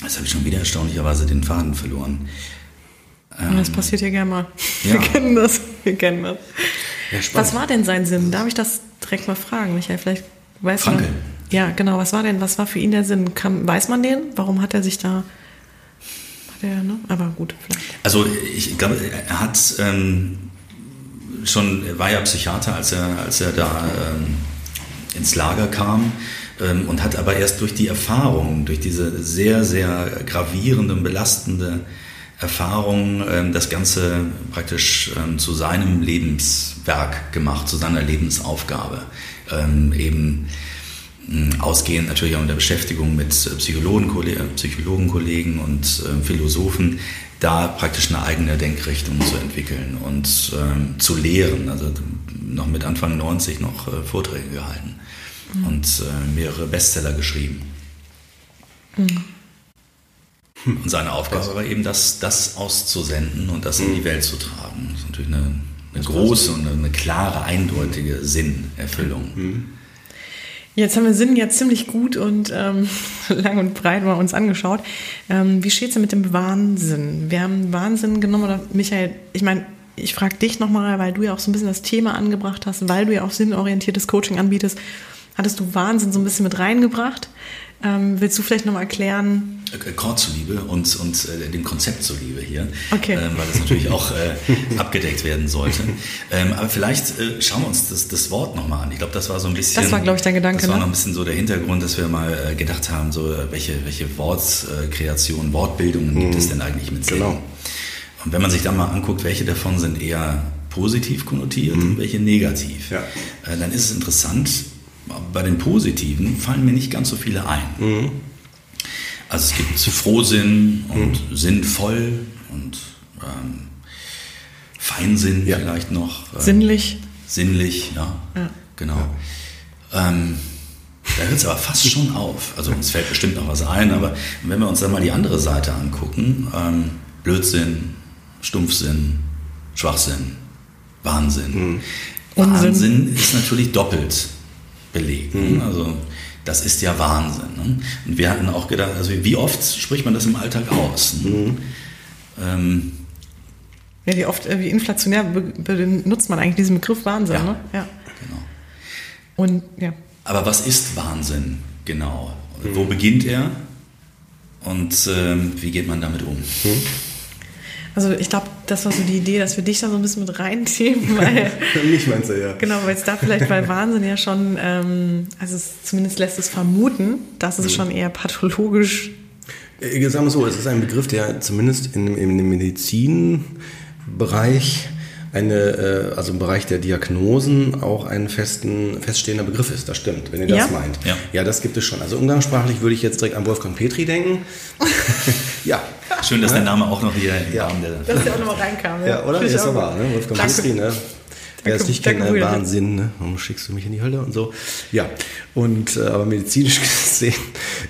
jetzt habe ich schon wieder erstaunlicherweise den Faden verloren. Ähm, das passiert ja gerne mal. Ja. Wir kennen das. Wir kennen das. Ja, was war denn sein Sinn? Darf ich das direkt mal fragen, Michael? Vielleicht weiß Franke. Man, ja, genau. Was war denn, was war für ihn der Sinn? Kann, weiß man den? Warum hat er sich da der, ne? Aber gut, vielleicht. Also ich glaube, er hat ähm, schon, war ja Psychiater, als er, als er da ähm, ins Lager kam ähm, und hat aber erst durch die Erfahrung, durch diese sehr, sehr gravierende und belastende Erfahrung ähm, das Ganze praktisch ähm, zu seinem Lebenswerk gemacht, zu seiner Lebensaufgabe. Ähm, eben ausgehend natürlich auch in der Beschäftigung mit äh, Psychologen, Psychologenkollegen und äh, Philosophen, da praktisch eine eigene Denkrichtung zu entwickeln und ähm, zu lehren. Also noch mit Anfang 90 noch äh, Vorträge gehalten mhm. und äh, mehrere Bestseller geschrieben. Mhm. Und seine Aufgabe war eben, das, das auszusenden und das in die mhm. Welt zu tragen. Das ist natürlich eine, eine große und eine, eine klare, eindeutige Sinnerfüllung. Jetzt haben wir Sinn ja ziemlich gut und ähm, lang und breit mal uns angeschaut. Ähm, wie steht es denn mit dem Wahnsinn? Wir haben Wahnsinn genommen, oder Michael, ich meine, ich frage dich nochmal, weil du ja auch so ein bisschen das Thema angebracht hast, weil du ja auch sinnorientiertes Coaching anbietest, hattest du Wahnsinn so ein bisschen mit reingebracht. Ähm, willst du vielleicht nochmal erklären? Chord zuliebe und, und äh, dem Konzept zuliebe hier, okay. ähm, weil das natürlich auch äh, abgedeckt werden sollte. Ähm, aber vielleicht äh, schauen wir uns das, das Wort nochmal an. Ich glaube, das war so ein bisschen. Das war, glaube ich, dein Gedanke. Das war ne? noch ein bisschen so der Hintergrund, dass wir mal äh, gedacht haben, so äh, welche, welche Wortkreationen, Wortbildungen gibt es denn eigentlich mit Singen? Genau. Und wenn man sich dann mal anguckt, welche davon sind eher positiv konnotiert und welche negativ, Ja. äh, dann ist es interessant, bei den positiven fallen mir nicht ganz so viele ein. Also es gibt Frohsinn und sinnvoll und ähm, Feinsinn Ja. vielleicht noch. äh, Sinnlich. Sinnlich, ja. Ja. Genau. Ähm, da hört es aber fast schon auf. Also uns fällt bestimmt noch was ein, aber wenn wir uns dann mal die andere Seite angucken, ähm, Blödsinn, Stumpfsinn, Schwachsinn, Wahnsinn. Unsinn. Wahnsinn ist natürlich doppelt belegt. ne? Also das ist ja Wahnsinn. Ne? Und wir hatten auch gedacht, also wie oft spricht man das im Alltag aus? Ne? Ähm, Ja, wie oft, äh, wie inflationär be- benutzt man eigentlich diesen Begriff Wahnsinn, Ja. ne? Ja. genau. Und ja. Aber was ist Wahnsinn genau? Wo beginnt er? Und ähm, wie geht man damit um? Also ich glaube, das war so die Idee, dass wir dich da so ein bisschen mit reinnehmen, weil Mich meinst du, ja. genau, weil es da vielleicht bei Wahnsinn ja schon, ähm, also es, zumindest lässt es vermuten, dass es schon eher pathologisch Äh, Sagen wir so, es ist ein Begriff, der zumindest in, in dem Medizinbereich eine, äh, also im Bereich der Diagnosen auch ein festen, feststehender Begriff ist. Das stimmt, wenn ihr das Ja? meint. Ja. das gibt es schon. Also umgangssprachlich würde ich jetzt direkt an Wolfgang Petri denken. ja. Schön, dass der Name auch noch hier im Ja. Rahmen der. dass der auch nochmal reinkam. Ja, oder? Finde ich Ist gut. ne? Wolfgang Danke. Petri, ne? Wer es nicht kennt, ne? Wahnsinn, ne? Warum schickst du mich in die Hölle und so? Ja, und äh, aber medizinisch gesehen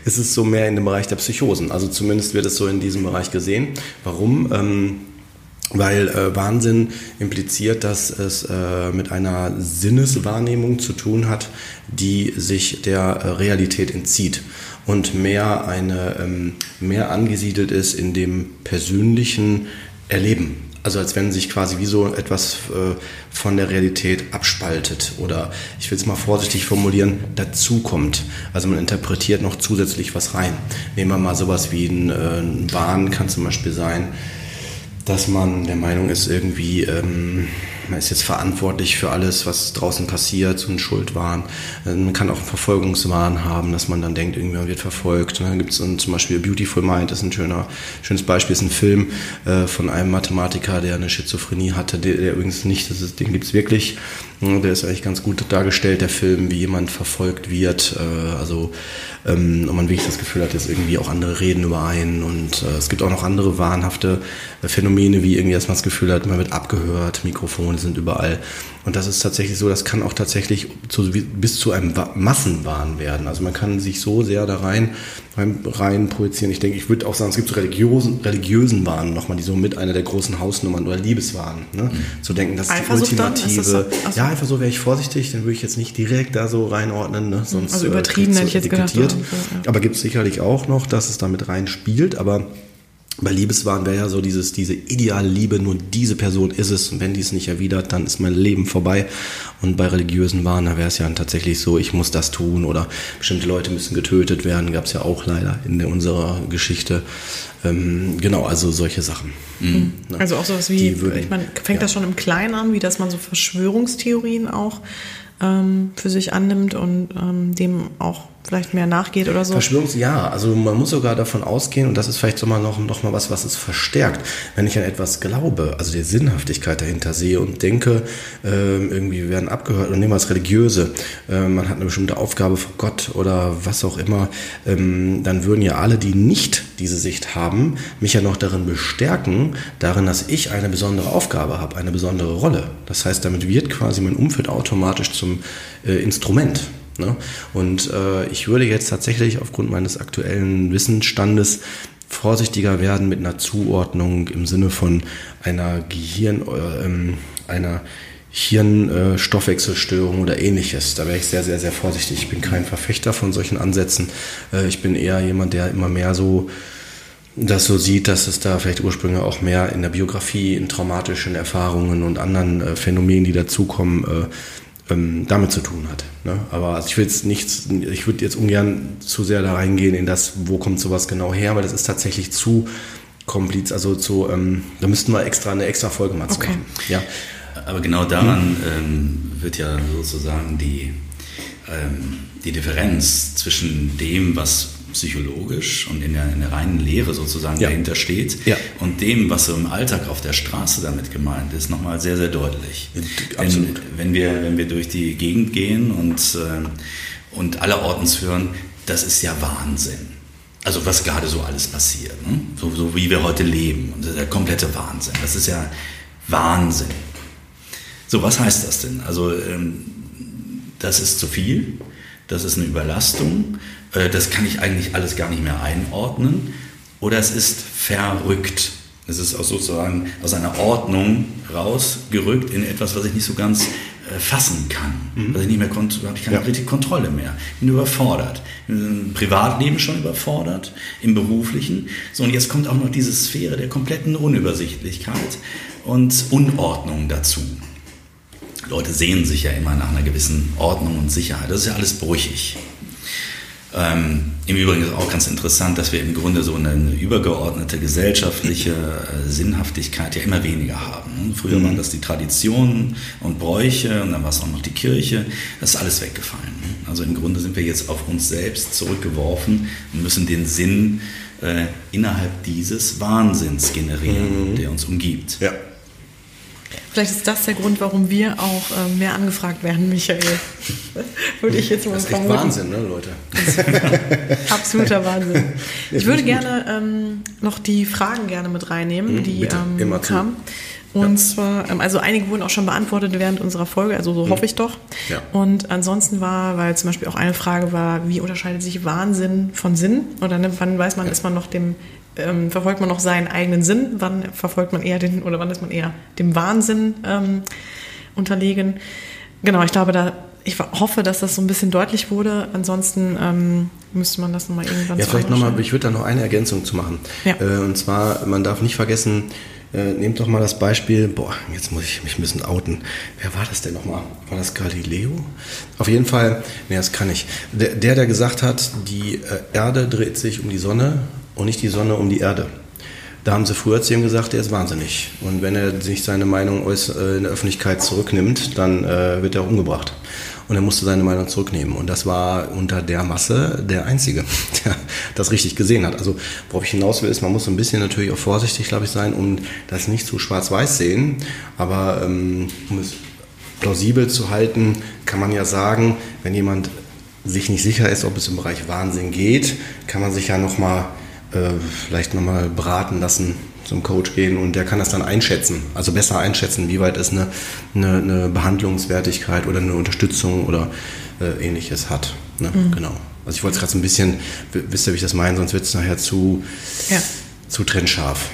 ist es so mehr in dem Bereich der Psychosen. Also zumindest wird es so in diesem Bereich gesehen. Warum? Ähm, weil äh, Wahnsinn impliziert, dass es äh, mit einer Sinneswahrnehmung zu tun hat, die sich der äh, Realität entzieht und mehr eine ähm, mehr angesiedelt ist in dem persönlichen Erleben. Also als wenn sich quasi wie so etwas äh, von der Realität abspaltet oder ich will es mal vorsichtig formulieren, dazukommt. Also man interpretiert noch zusätzlich was rein. Nehmen wir mal sowas wie ein, äh, ein Wahn kann zum Beispiel sein, dass man der Meinung ist, irgendwie, ähm, man ist jetzt verantwortlich für alles, was draußen passiert, so ein Schuldwahn. Äh, Man kann auch einen Verfolgungswahn haben, dass man dann denkt, irgendwie man wird verfolgt. Dann gibt es zum Beispiel Beautiful Mind, das ist ein schöner, schönes Beispiel, ist ein Film äh, von einem Mathematiker, der eine Schizophrenie hatte, der, der übrigens nicht, das ist, den gibt's wirklich. Ja, Der ist eigentlich ganz gut dargestellt, der Film, wie jemand verfolgt wird. Äh, also ähm, und man wirklich das Gefühl hat, dass irgendwie auch andere reden über einen. Und äh, es gibt auch noch andere wahnhafte äh, Phänomene, wie irgendwie, man das Gefühl hat, man wird abgehört, Mikrofone sind überall. Und das ist tatsächlich so, das kann auch tatsächlich zu, bis zu einem Wa- Massenwahn werden. Also man kann sich so sehr da rein, rein, rein projizieren. Ich denke, ich würde auch sagen, es gibt so religiösen, religiösen Wahn nochmal, die so mit einer der großen Hausnummern oder Liebeswahn. Ne? Zu denken, das ist die dann? Ist das so? ultimative. So. Ja, einfach so wäre ich vorsichtig, dann würde ich jetzt nicht direkt da so reinordnen. Ne? Sonst, Also äh, übertrieben kriegt's hätte ich jetzt gedacht. Aber gibt es sicherlich auch noch, dass es da mit rein spielt, aber bei Liebeswahn wäre ja so dieses, diese ideale Liebe, nur diese Person ist es und wenn die es nicht erwidert, dann ist mein Leben vorbei. Und bei religiösen Wahn, da wäre es ja tatsächlich so, ich muss das tun oder bestimmte Leute müssen getötet werden, gab es ja auch leider in unserer Geschichte. Ähm, genau, also solche Sachen. Ne? Also auch sowas wie, würden- ich meine, fängt das schon im Kleinen an, wie dass man so Verschwörungstheorien auch ähm, für sich annimmt und ähm, dem auch vielleicht mehr nachgeht oder so. Verschwörungs ja, also man muss sogar davon ausgehen, und das ist vielleicht so mal noch, noch mal was, was es verstärkt, wenn ich an etwas glaube, also die Sinnhaftigkeit dahinter sehe und denke, ähm, irgendwie wir werden abgehört und nehmen wir das Religiöse, ähm, man hat eine bestimmte Aufgabe vor Gott oder was auch immer, ähm, dann würden ja alle, die nicht diese Sicht haben, mich ja noch darin bestärken, darin, dass ich eine besondere Aufgabe habe, eine besondere Rolle. Das heißt, damit wird quasi mein Umfeld automatisch zum äh, Instrument. Ne? Und äh, ich würde jetzt tatsächlich aufgrund meines aktuellen Wissensstandes vorsichtiger werden mit einer Zuordnung im Sinne von einer Gehirn, äh, ähm, einer Hirnstoffwechselstörung oder ähnliches. Da wäre ich sehr, sehr, sehr vorsichtig. Ich bin kein Verfechter von solchen Ansätzen. Äh, ich bin eher jemand, der immer mehr so das so sieht, dass es da vielleicht Ursprünge auch mehr in der Biografie, in traumatischen Erfahrungen und anderen äh, Phänomenen, die dazukommen, äh, ähm, damit zu tun hat. Ne? Aber also ich will jetzt nichts, ich würde jetzt ungern zu sehr da reingehen in das, wo kommt sowas genau her, weil das ist tatsächlich zu kompliziert, also zu, ähm, da müssten wir extra eine extra Folge mal zu Okay. machen. Ja. Aber genau daran ähm, wird ja sozusagen die, ähm, die Differenz zwischen dem, was psychologisch und in der, in der reinen Lehre sozusagen Ja. dahinter steht Ja. und dem, was so im Alltag auf der Straße damit gemeint ist, nochmal sehr, sehr deutlich. Absolut. Wenn, wenn, wir, wenn wir durch die Gegend gehen und, ähm, und alle Ortens hören, das ist ja Wahnsinn. Also was gerade so alles passiert, ne? so, so wie wir heute leben. Und das ist der komplette Wahnsinn. Das ist ja Wahnsinn. So, was heißt das denn? Also, ähm, das ist zu viel, das ist eine Überlastung, äh, das kann ich eigentlich alles gar nicht mehr einordnen oder es ist verrückt. Es ist auch sozusagen aus einer Ordnung rausgerückt in etwas, was ich nicht so ganz äh, fassen kann. Was ich nicht mehr konnte, habe ich keine Ja. Kontrolle mehr. Ich bin überfordert. Im Privatleben schon überfordert, im beruflichen. So, und jetzt kommt auch noch diese Sphäre der kompletten Unübersichtlichkeit und Unordnung dazu. Leute sehen sich ja immer nach einer gewissen Ordnung und Sicherheit. Das ist ja alles brüchig. Ähm, Im Übrigen ist auch ganz interessant, dass wir im Grunde so eine, eine übergeordnete gesellschaftliche äh, Sinnhaftigkeit ja immer weniger haben. ne? Früher waren das die Traditionen und Bräuche und dann war es auch noch die Kirche. Das ist alles weggefallen. ne? Also im Grunde sind wir jetzt auf uns selbst zurückgeworfen und müssen den Sinn äh, innerhalb dieses Wahnsinns generieren, der uns umgibt. Ja. Vielleicht ist das der Grund, warum wir auch ähm, mehr angefragt werden, Michael. Würde ich jetzt mal Das ist echt. Wahnsinn, ne, Leute? Absoluter Wahnsinn. Ich würde gerne ähm, noch die Fragen gerne mit reinnehmen, die Mhm, bitte, ähm, kamen. Und zwar, ähm, also einige wurden auch schon beantwortet während unserer Folge, also so hoffe ich doch. Mhm. Ja. Und ansonsten war, weil zum Beispiel auch eine Frage war, wie unterscheidet sich Wahnsinn von Sinn? Oder ne, wann weiß man, ist man noch dem, ähm, verfolgt man noch seinen eigenen Sinn? Wann verfolgt man eher den, oder wann ist man eher dem Wahnsinn ähm, unterlegen? Genau, ich glaube, da, ich hoffe, dass das so ein bisschen deutlich wurde. Ansonsten ähm, müsste man das nochmal irgendwann Ja, vielleicht nochmal, ich würde da noch eine Ergänzung zu machen. Ja. Äh, und zwar, man darf nicht vergessen, äh, nehmt doch mal das Beispiel, boah, jetzt muss ich mich ein bisschen outen. Wer war das denn nochmal? War das Galileo? Auf jeden Fall, nee, das kann ich. Der, der, der gesagt hat, die äh, Erde dreht sich um die Sonne und nicht die Sonne um die Erde. Da haben sie früher zu ihm gesagt, er ist wahnsinnig. Und wenn er sich seine Meinung äh, in der Öffentlichkeit zurücknimmt, dann äh, wird er umgebracht. Und er musste seine Meinung zurücknehmen. Und das war unter der Masse der Einzige, der das richtig gesehen hat. Also worauf ich hinaus will, ist, man muss ein bisschen natürlich auch vorsichtig, glaube ich, sein, um das nicht zu schwarz-weiß sehen. Aber ähm, um es plausibel zu halten, kann man ja sagen, wenn jemand sich nicht sicher ist, ob es im Bereich Wahnsinn geht, kann man sich ja nochmal äh, vielleicht nochmal beraten lassen, zum Coach gehen und der kann das dann einschätzen. Also besser einschätzen, wie weit es eine, eine, eine Behandlungswertigkeit oder eine Unterstützung oder äh, ähnliches hat. Ne? Genau. Also ich wollte es gerade so ein bisschen, wisst ihr, wie ich das meine, sonst wird es nachher zu, Ja, zu trennscharf.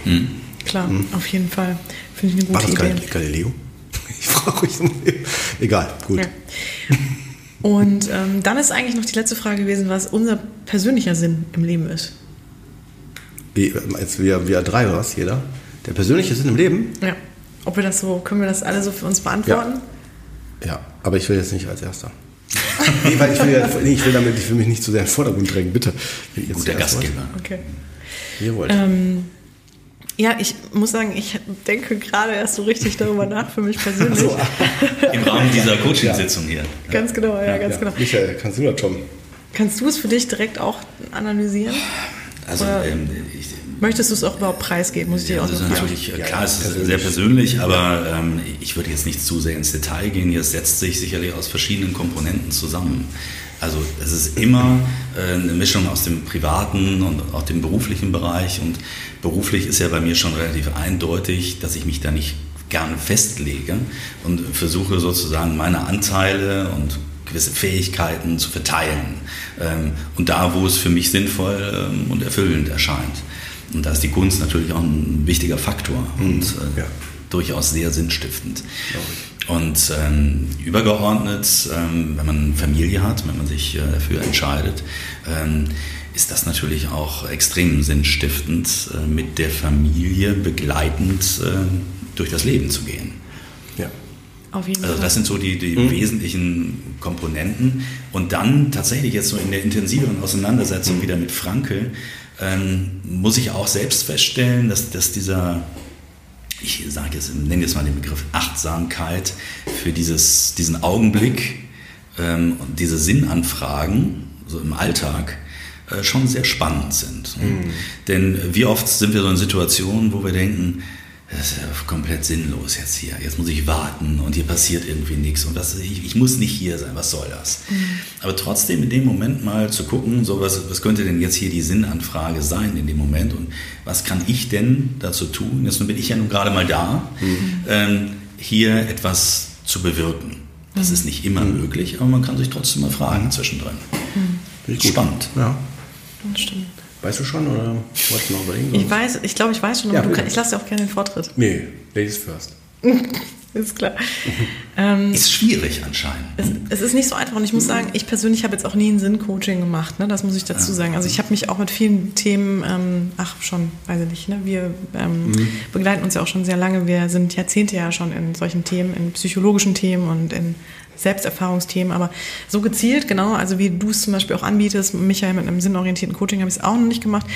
klar, auf jeden Fall. Finde ich eine War gute das Idee. Gal Galileo? Ich frage euch. Egal, gut. Ja. Und ähm, dann ist eigentlich noch die letzte Frage gewesen, was unser persönlicher Sinn im Leben ist. Wie, jetzt wir, wir drei oder was, jeder? Der persönliche Sinn im Leben? Ja. Ob wir das so, können wir das alle so für uns beantworten? Ja, aber ich will jetzt nicht als Erster. nee, weil ich will, ja, nee, ich will damit, ich will mich nicht zu sehr in den Vordergrund drängen, bitte. Guter? Gastgeber. Okay. Wollt. Ähm, ja, ich muss sagen, ich denke gerade erst so richtig darüber nach für mich persönlich. Im Rahmen dieser Coaching-Sitzung hier. Ganz genau, ja, ganz ja. genau. Michael, kannst du das schon? Kannst du es für dich direkt auch analysieren? Also ähm, ich, Möchtest du es auch überhaupt preisgeben? Muss ich dir Ja, auch das ist noch fragen. natürlich, Ja, klar, es ist persönlich. sehr persönlich, aber ähm, ich würde jetzt nicht zu sehr ins Detail gehen. Hier setzt sich sicherlich aus verschiedenen Komponenten zusammen. Also es ist immer äh, eine Mischung aus dem privaten und auch dem beruflichen Bereich. Und beruflich ist ja bei mir schon relativ eindeutig, dass ich mich da nicht gerne festlege und versuche sozusagen meine Anteile und gewisse Fähigkeiten zu verteilen. Ähm, und da, wo es für mich sinnvoll ähm, und erfüllend erscheint. Und da ist die Kunst natürlich auch ein wichtiger Faktor und äh, ja. durchaus sehr sinnstiftend. Und ähm, übergeordnet, ähm, wenn man Familie hat, wenn man sich äh, dafür entscheidet, ähm, ist das natürlich auch extrem sinnstiftend, äh, mit der Familie begleitend äh, durch das Leben zu gehen. Auf jeden also das sind so die, die mhm. wesentlichen Komponenten. Und dann tatsächlich jetzt so in der intensiveren Auseinandersetzung mhm. wieder mit Frankel, ähm, muss ich auch selbst feststellen, dass, dass dieser, ich sage jetzt, nenne jetzt mal den Begriff Achtsamkeit für dieses, diesen Augenblick ähm, und diese Sinnanfragen so im Alltag äh, schon sehr spannend sind. Mhm. Denn wie oft sind wir so in Situationen, wo wir denken, das ist ja komplett sinnlos jetzt hier. Jetzt muss ich warten und hier passiert irgendwie nichts und das, ich, ich muss nicht hier sein. Was soll das? Mhm. Aber trotzdem in dem Moment mal zu gucken, so was, was könnte denn jetzt hier die Sinnanfrage sein in dem Moment und was kann ich denn dazu tun? Jetzt bin ich ja nun gerade mal da, mhm. ähm, hier etwas zu bewirken. Das mhm. ist nicht immer mhm. möglich, aber man kann sich trotzdem mal fragen zwischendrin. Mhm. Spannend. Ja. Das stimmt. Weißt du schon oder wolltest du noch überlegen? Ich weiß, ich glaube, ich weiß schon. Ja, kann, ich lasse dir auch gerne den Vortritt. Nee, Ladies first. ist klar. ähm, ist schwierig anscheinend. Es, es, ist nicht so einfach und ich muss sagen, ich persönlich habe jetzt auch nie ein Sinn-Coaching gemacht, ne? das muss ich dazu sagen. Also ich habe mich auch mit vielen Themen, ähm, ach schon, weiß ich nicht, ne? wir ähm, mhm. begleiten uns ja auch schon sehr lange, wir sind Jahrzehnte ja schon in solchen Themen, in psychologischen Themen und in Selbsterfahrungsthemen, aber so gezielt, genau, also wie du es zum Beispiel auch anbietest, Michael mit einem sinnorientierten Coaching habe ich es auch noch nicht gemacht.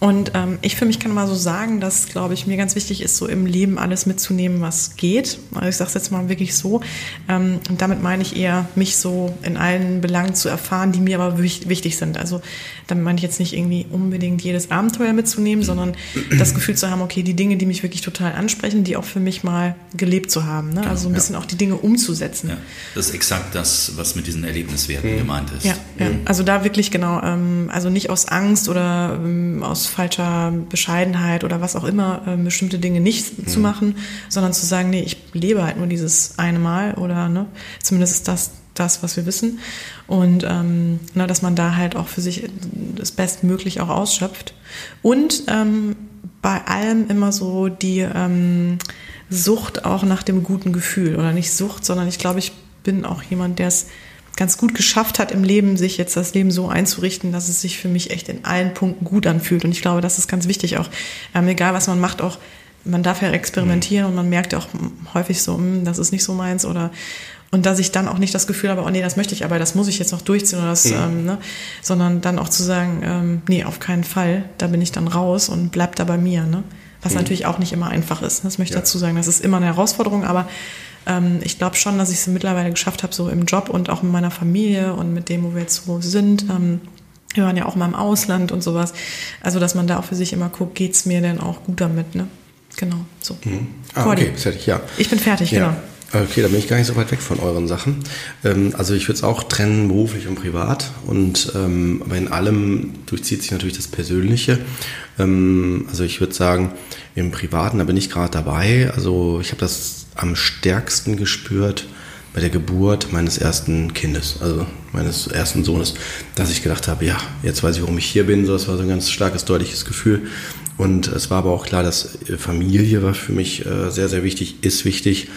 Und ähm, ich für mich kann mal so sagen, dass, glaube ich, mir ganz wichtig ist, so im Leben alles mitzunehmen, was geht. Also ich sage es jetzt mal wirklich so. Ähm, und damit meine ich eher, mich so in allen Belangen zu erfahren, die mir aber wichtig sind. Also damit meine ich jetzt nicht irgendwie unbedingt jedes Abenteuer mitzunehmen, sondern das Gefühl zu haben, okay, die Dinge, die mich wirklich total ansprechen, die auch für mich mal gelebt zu haben. Ne? Also ein bisschen ja. auch die Dinge umzusetzen. Ja. Das ist exakt das, was mit diesen Erlebniswerten mhm. gemeint ist. Ja, ja. Mhm. also da wirklich genau, ähm, also nicht aus Angst oder ähm, aus falscher Bescheidenheit oder was auch immer, äh, bestimmte Dinge nicht mhm. zu machen, sondern zu sagen, nee, ich lebe halt nur dieses eine Mal oder ne, zumindest ist das das, was wir wissen. Und ähm, na, dass man da halt auch für sich das Bestmöglich auch ausschöpft. Und ähm, bei allem immer so die ähm, Sucht auch nach dem guten Gefühl. Oder nicht Sucht, sondern ich glaube, ich bin auch jemand, der es ganz gut geschafft hat im Leben, sich jetzt das Leben so einzurichten, dass es sich für mich echt in allen Punkten gut anfühlt. Und ich glaube, das ist ganz wichtig auch. Ähm, egal, was man macht, auch man darf ja experimentieren und man merkt auch häufig so, hm, das ist nicht so meins oder und dass ich dann auch nicht das Gefühl habe, oh nee, das möchte ich aber, das muss ich jetzt noch durchziehen oder das, mhm. ähm, ne? sondern dann auch zu sagen, ähm, nee, auf keinen Fall, da bin ich dann raus und bleib da bei mir. Ne? Was mhm. natürlich auch nicht immer einfach ist. Das möchte ich ja. dazu sagen. Das ist immer eine Herausforderung, aber ähm, ich glaube schon, dass ich es mittlerweile geschafft habe, so im Job und auch mit meiner Familie und mit dem, wo wir jetzt so sind. Ähm, wir waren ja auch mal im Ausland und sowas. Also, dass man da auch für sich immer guckt, geht's mir denn auch gut damit, ne? Genau, so. Mhm. Ah, okay, fertig, ja. Ich bin fertig, ja. genau. Okay, da bin ich gar nicht so weit weg von euren Sachen. Ähm, also ich würde es auch trennen, beruflich und privat. Und ähm, aber in allem durchzieht sich natürlich das Persönliche. Ähm, also ich würde sagen, im Privaten, da bin ich gerade dabei. Also ich habe das am stärksten gespürt bei der Geburt meines ersten Kindes, also meines ersten Sohnes, dass ich gedacht habe, ja, jetzt weiß ich, warum ich hier bin. So, das war so ein ganz starkes, deutliches Gefühl. Und es war aber auch klar, dass Familie war für mich äh, sehr, sehr wichtig, ist wichtig.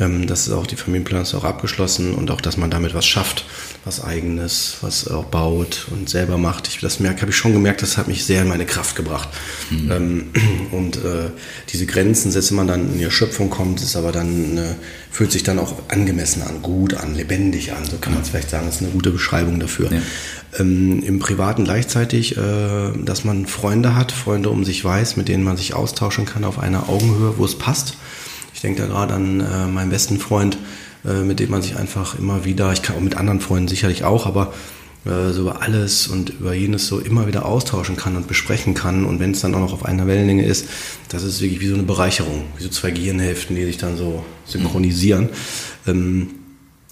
Ähm, das ist auch die Familienplanung ist auch abgeschlossen und auch, dass man damit was schafft, was eigenes, was auch baut und selber macht. Ich, das merke, habe ich schon gemerkt, das hat mich sehr in meine Kraft gebracht. Mhm. Ähm, und äh, diese Grenzen setzt, wenn man dann in die Erschöpfung kommt, ist aber dann äh, fühlt sich dann auch angemessen an, gut an, lebendig an. So kann man es vielleicht sagen. Das ist eine gute Beschreibung dafür. Ja. Ähm, Im Privaten gleichzeitig, äh, dass man Freunde hat, Freunde um sich weiß, mit denen man sich austauschen kann auf einer Augenhöhe, wo es passt. Ich denke da gerade an äh, meinen besten Freund, äh, mit dem man sich einfach immer wieder, ich kann auch mit anderen Freunden sicherlich auch, aber äh, so über alles und über jenes so immer wieder austauschen kann und besprechen kann. Und wenn es dann auch noch auf einer Wellenlänge ist, das ist wirklich wie so eine Bereicherung, wie so zwei Gehirnhälften, die sich dann so synchronisieren. Mhm. Ähm,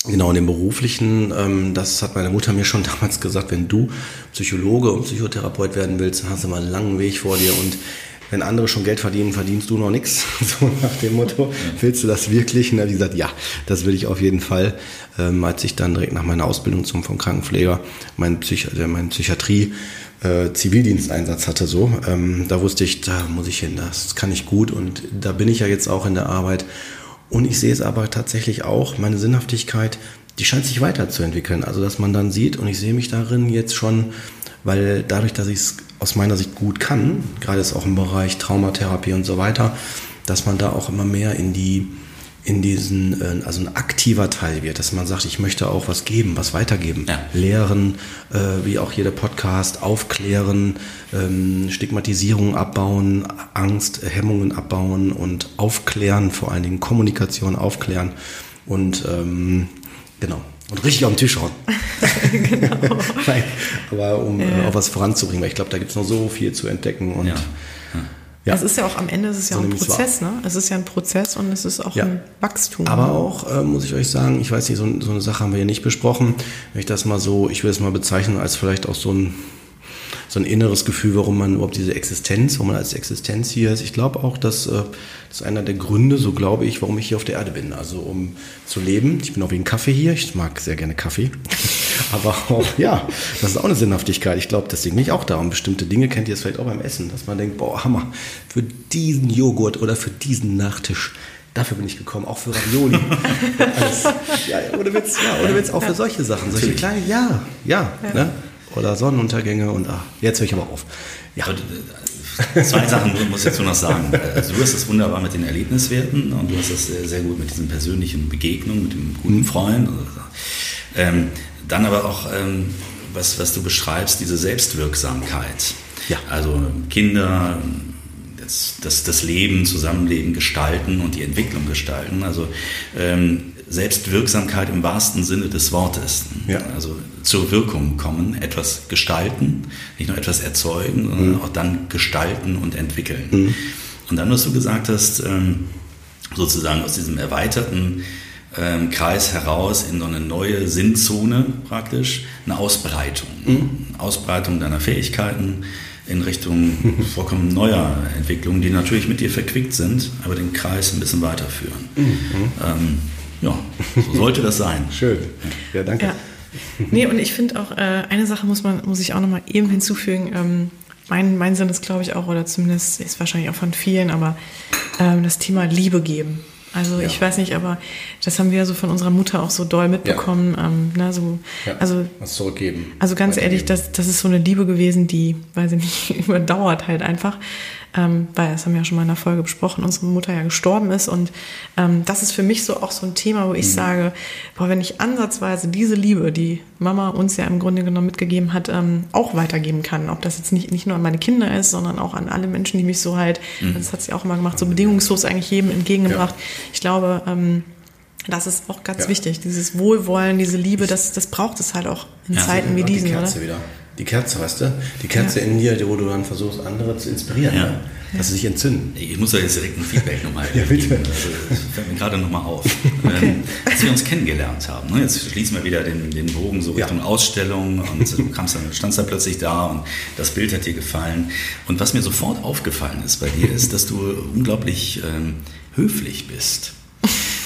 Genau, in dem beruflichen, ähm, das hat meine Mutter mir schon damals gesagt, wenn du Psychologe und Psychotherapeut werden willst, dann hast du mal einen langen Weg vor dir und wenn andere schon Geld verdienen, verdienst du noch nichts. So nach dem Motto, willst du das wirklich? Und da habe ich gesagt, ja, das will ich auf jeden Fall. Ähm, als ich dann direkt nach meiner Ausbildung zum vom Krankenpfleger meinen, Psych also meinen Psychiatrie äh, Zivildiensteinsatz hatte, so, ähm, da wusste ich, da muss ich hin, das kann ich gut und da bin ich ja jetzt auch in der Arbeit. Und ich sehe es aber tatsächlich auch, meine Sinnhaftigkeit, die scheint sich weiterzuentwickeln. Also, dass man dann sieht, und ich sehe mich darin jetzt schon, weil dadurch, dass ich es aus meiner Sicht gut kann, gerade jetzt auch im Bereich Traumatherapie und so weiter, dass man da auch immer mehr in die in diesen, äh, also ein aktiver Teil wird, dass man sagt, ich möchte auch was geben, was weitergeben, Ja. lehren, äh, wie auch jeder Podcast, aufklären, ähm, Stigmatisierung abbauen, Angst, Hemmungen abbauen und aufklären, vor allen Dingen Kommunikation aufklären und ähm, genau. Und richtig auf den Tisch hauen. genau. Nein, aber um äh, auch was voranzubringen, weil ich glaube, da gibt es noch so viel zu entdecken und Ja. Ja. Es ist ja auch am Ende, es ist ja So auch ein Prozess, ne? Es ist ja ein Prozess und es ist auch Ja. ein Wachstum. Aber auch, äh, muss ich euch sagen, ich weiß nicht, so, so eine Sache haben wir hier nicht besprochen. Wenn ich das mal so, ich will es mal bezeichnen als vielleicht auch so ein, so ein inneres Gefühl, warum man überhaupt diese Existenz, warum man als Existenz hier ist. Ich glaube auch, dass äh, das ist einer der Gründe, so glaube ich, warum ich hier auf der Erde bin. Also um zu leben. Ich bin auch wegen Kaffee hier. Ich mag sehr gerne Kaffee. Aber auch, ja, das ist auch eine Sinnhaftigkeit. Ich glaube, deswegen bin ich auch da. Und bestimmte Dinge kennt ihr es vielleicht auch beim Essen, dass man denkt, boah, Hammer, für diesen Joghurt oder für diesen Nachtisch. Dafür bin ich gekommen, auch für Ravioli. Alles. Ja, ohne Witz, ja, ohne Witz, auch für solche Sachen. Solche kleinen, ja, ja. Ne? Oder Sonnenuntergänge und ah, jetzt höre ich aber auf. Ja, äh, Zwei Sachen muss ich dazu noch sagen. Also du hast es wunderbar mit den Erlebniswerten und du hast es sehr, sehr gut mit diesen persönlichen Begegnungen, mit dem guten Freund. Ähm, dann aber auch, ähm, was, was du beschreibst, diese Selbstwirksamkeit. Ja. Also Kinder, das, das, das Leben, Zusammenleben gestalten und die Entwicklung gestalten. Also ähm, Selbstwirksamkeit im wahrsten Sinne des Wortes. Ja. Also zur Wirkung kommen, etwas gestalten, nicht nur etwas erzeugen, sondern Mhm. auch dann gestalten und entwickeln. Und dann, was du gesagt hast, ähm, sozusagen aus diesem erweiterten ähm, Kreis heraus in so eine neue Sinnzone praktisch, eine Ausbreitung. Mhm. Ausbreitung deiner Fähigkeiten in Richtung vollkommen neuer Entwicklungen, die natürlich mit dir verquickt sind, aber den Kreis ein bisschen weiterführen. Mhm. Ähm, ja, so sollte das sein. schön. Ja, danke. Ja. Nee, und ich finde auch, äh, eine Sache muss man, muss ich auch nochmal eben hinzufügen. Ähm, mein, mein Sinn ist, glaube ich, auch, oder zumindest ist wahrscheinlich auch von vielen, aber ähm, das Thema Liebe geben. Also ich weiß nicht, aber das haben wir so von unserer Mutter auch so doll mitbekommen. Ähm, ne, so, Ja, also, was zurückgeben. also ganz ehrlich, das, das ist so eine Liebe gewesen, die, weiß ich nicht, überdauert halt einfach. Ähm, weil, das haben wir ja schon mal in der Folge besprochen, unsere Mutter ja gestorben ist. Und ähm, das ist für mich so auch so ein Thema, wo ich sage, boah, wenn ich ansatzweise diese Liebe, die Mama uns ja im Grunde genommen mitgegeben hat, ähm, auch weitergeben kann. Ob das jetzt nicht, nicht nur an meine Kinder ist, sondern auch an alle Menschen, die mich so halt, das hat sie auch immer gemacht, so bedingungslos eigentlich jedem entgegengebracht. Ich glaube, ähm, das ist auch ganz Ja. wichtig. Dieses Wohlwollen, diese Liebe, das, das braucht es halt auch in Ja, Zeiten wie diesen, die oder? Kerze wieder. Die Kerze, weißt du? Die Kerze in dir, wo du dann versuchst, andere zu inspirieren, Ja. ne? dass sie sich entzünden. Ich muss da jetzt direkt ein Feedback nochmal Ja, bitte. geben. Also, das fällt mir gerade nochmal auf. Ähm, als wir uns kennengelernt haben, ne, jetzt schließen wir wieder den, den Bogen so Ja. Richtung Ausstellung und du kamst dann, standst da plötzlich da und das Bild hat dir gefallen. Und was mir sofort aufgefallen ist bei dir, ist, dass du unglaublich ähm, höflich bist.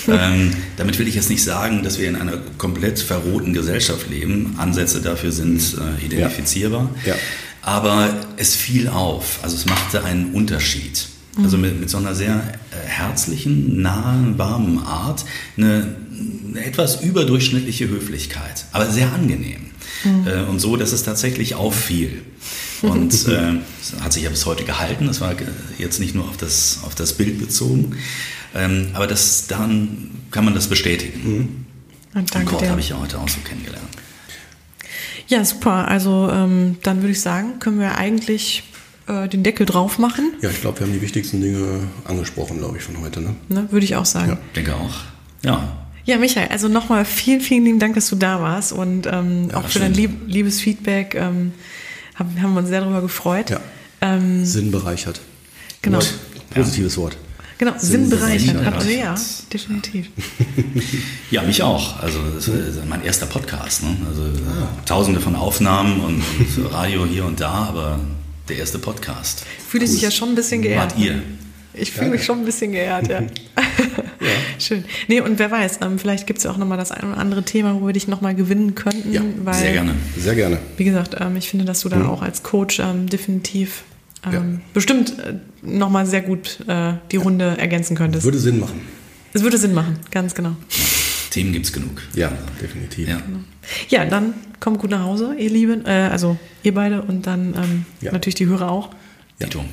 Ähm, damit will ich jetzt nicht sagen, dass wir in einer komplett verrohten Gesellschaft leben. Ansätze dafür sind äh, identifizierbar. Ja. Aber es fiel auf, also es machte einen Unterschied. Also mit, mit so einer sehr äh, herzlichen, nahen, warmen Art, eine, eine etwas überdurchschnittliche Höflichkeit, aber sehr angenehm. Äh, und so, dass es tatsächlich auffiel. Und äh, hat sich ja bis heute gehalten, das war jetzt nicht nur auf das, auf das Bild bezogen, ähm, aber das, dann kann man das bestätigen. Und Und danke dir. habe ich ja heute auch so kennengelernt. Ja, super. Also ähm, dann würde ich sagen, können wir eigentlich äh, den Deckel drauf machen. Ja, ich glaube, wir haben die wichtigsten Dinge angesprochen, glaube ich, von heute. Ne? Ne, würde ich auch sagen. Ja. Denke auch. Ja, Ja, Michael, also nochmal vielen, vielen lieben Dank, dass du da warst und ähm, Ja, auch für dein lieb, liebes Feedback. Ähm, haben, haben wir uns sehr darüber gefreut. Ja. Ähm, Sinn bereichert. genau. Wort. Positives Wort. Genau, Sinn bereichert. bereichert. Also, ja, definitiv. Ja, mich auch. Also das ist mein erster Podcast. Ne? Also Ah. Tausende von Aufnahmen und, und Radio hier und da, aber der erste Podcast. Fühle ich mich ja schon ein bisschen geehrt. Wart ihr? ne? Ich fühle mich schon ein bisschen geehrt, ja. Schön. Nee, und wer weiß, ähm, vielleicht gibt es ja auch nochmal das ein oder andere Thema, wo wir dich nochmal gewinnen könnten. Ja, weil, Sehr gerne. Sehr gerne. Wie gesagt, ähm, ich finde, dass du da auch als Coach ähm, definitiv ähm, Ja. bestimmt äh, nochmal sehr gut äh, die Runde ergänzen könntest. Würde Sinn machen. Es würde Sinn machen, ganz genau. Themen gibt's genug. Ja, definitiv. Ja. Ja, dann kommt gut nach Hause, ihr Lieben, äh, also ihr beide und dann ähm, Ja. natürlich die Hörer auch. Dito.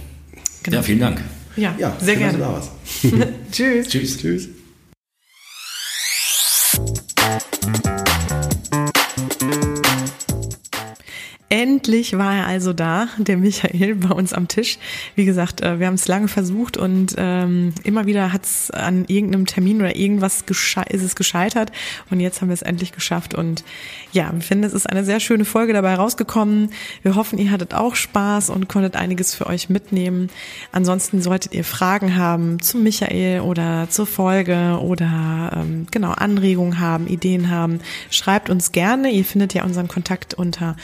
Genau. Ja, vielen Dank. Ja, Ja, sehr schön, dass gerne. du da warst. Tschüss. Tschüss. Tschüss. Endlich war er also da, der Michael, bei uns am Tisch. Wie gesagt, äh, wir haben es lange versucht und ähm, immer wieder hat es an irgendeinem Termin oder irgendwas ist es gescheitert und jetzt haben wir es endlich geschafft und ja, wir finden, es ist eine sehr schöne Folge dabei rausgekommen. Wir hoffen, ihr hattet auch Spaß und konntet einiges für euch mitnehmen. Ansonsten solltet ihr Fragen haben zum Michael oder zur Folge oder ähm, genau Anregungen haben, Ideen haben, schreibt uns gerne. Ihr findet ja unseren Kontakt unter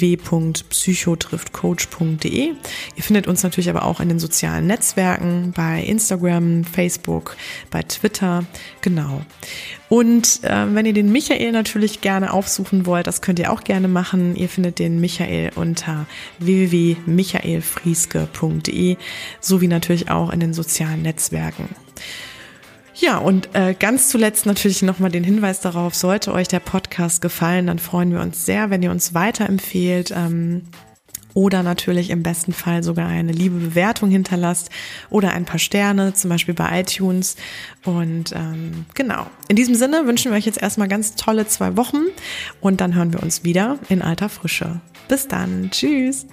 www.psychotriftcoach.de. Ihr findet uns natürlich aber auch in den sozialen Netzwerken bei Instagram, Facebook, bei Twitter. Genau. Und äh, wenn ihr den Michael natürlich gerne aufsuchen wollt, das könnt ihr auch gerne machen. Ihr findet den Michael unter www.michaelfrieske.de sowie natürlich auch in den sozialen Netzwerken. Ja, und äh, ganz zuletzt natürlich nochmal den Hinweis darauf, sollte euch der Podcast gefallen, dann freuen wir uns sehr, wenn ihr uns weiterempfehlt. Ähm, oder natürlich im besten Fall sogar eine liebe Bewertung hinterlasst oder ein paar Sterne, zum Beispiel bei iTunes. Und ähm, genau, in diesem Sinne wünschen wir euch jetzt erstmal ganz tolle zwei Wochen und dann hören wir uns wieder in alter Frische. Bis dann, tschüss.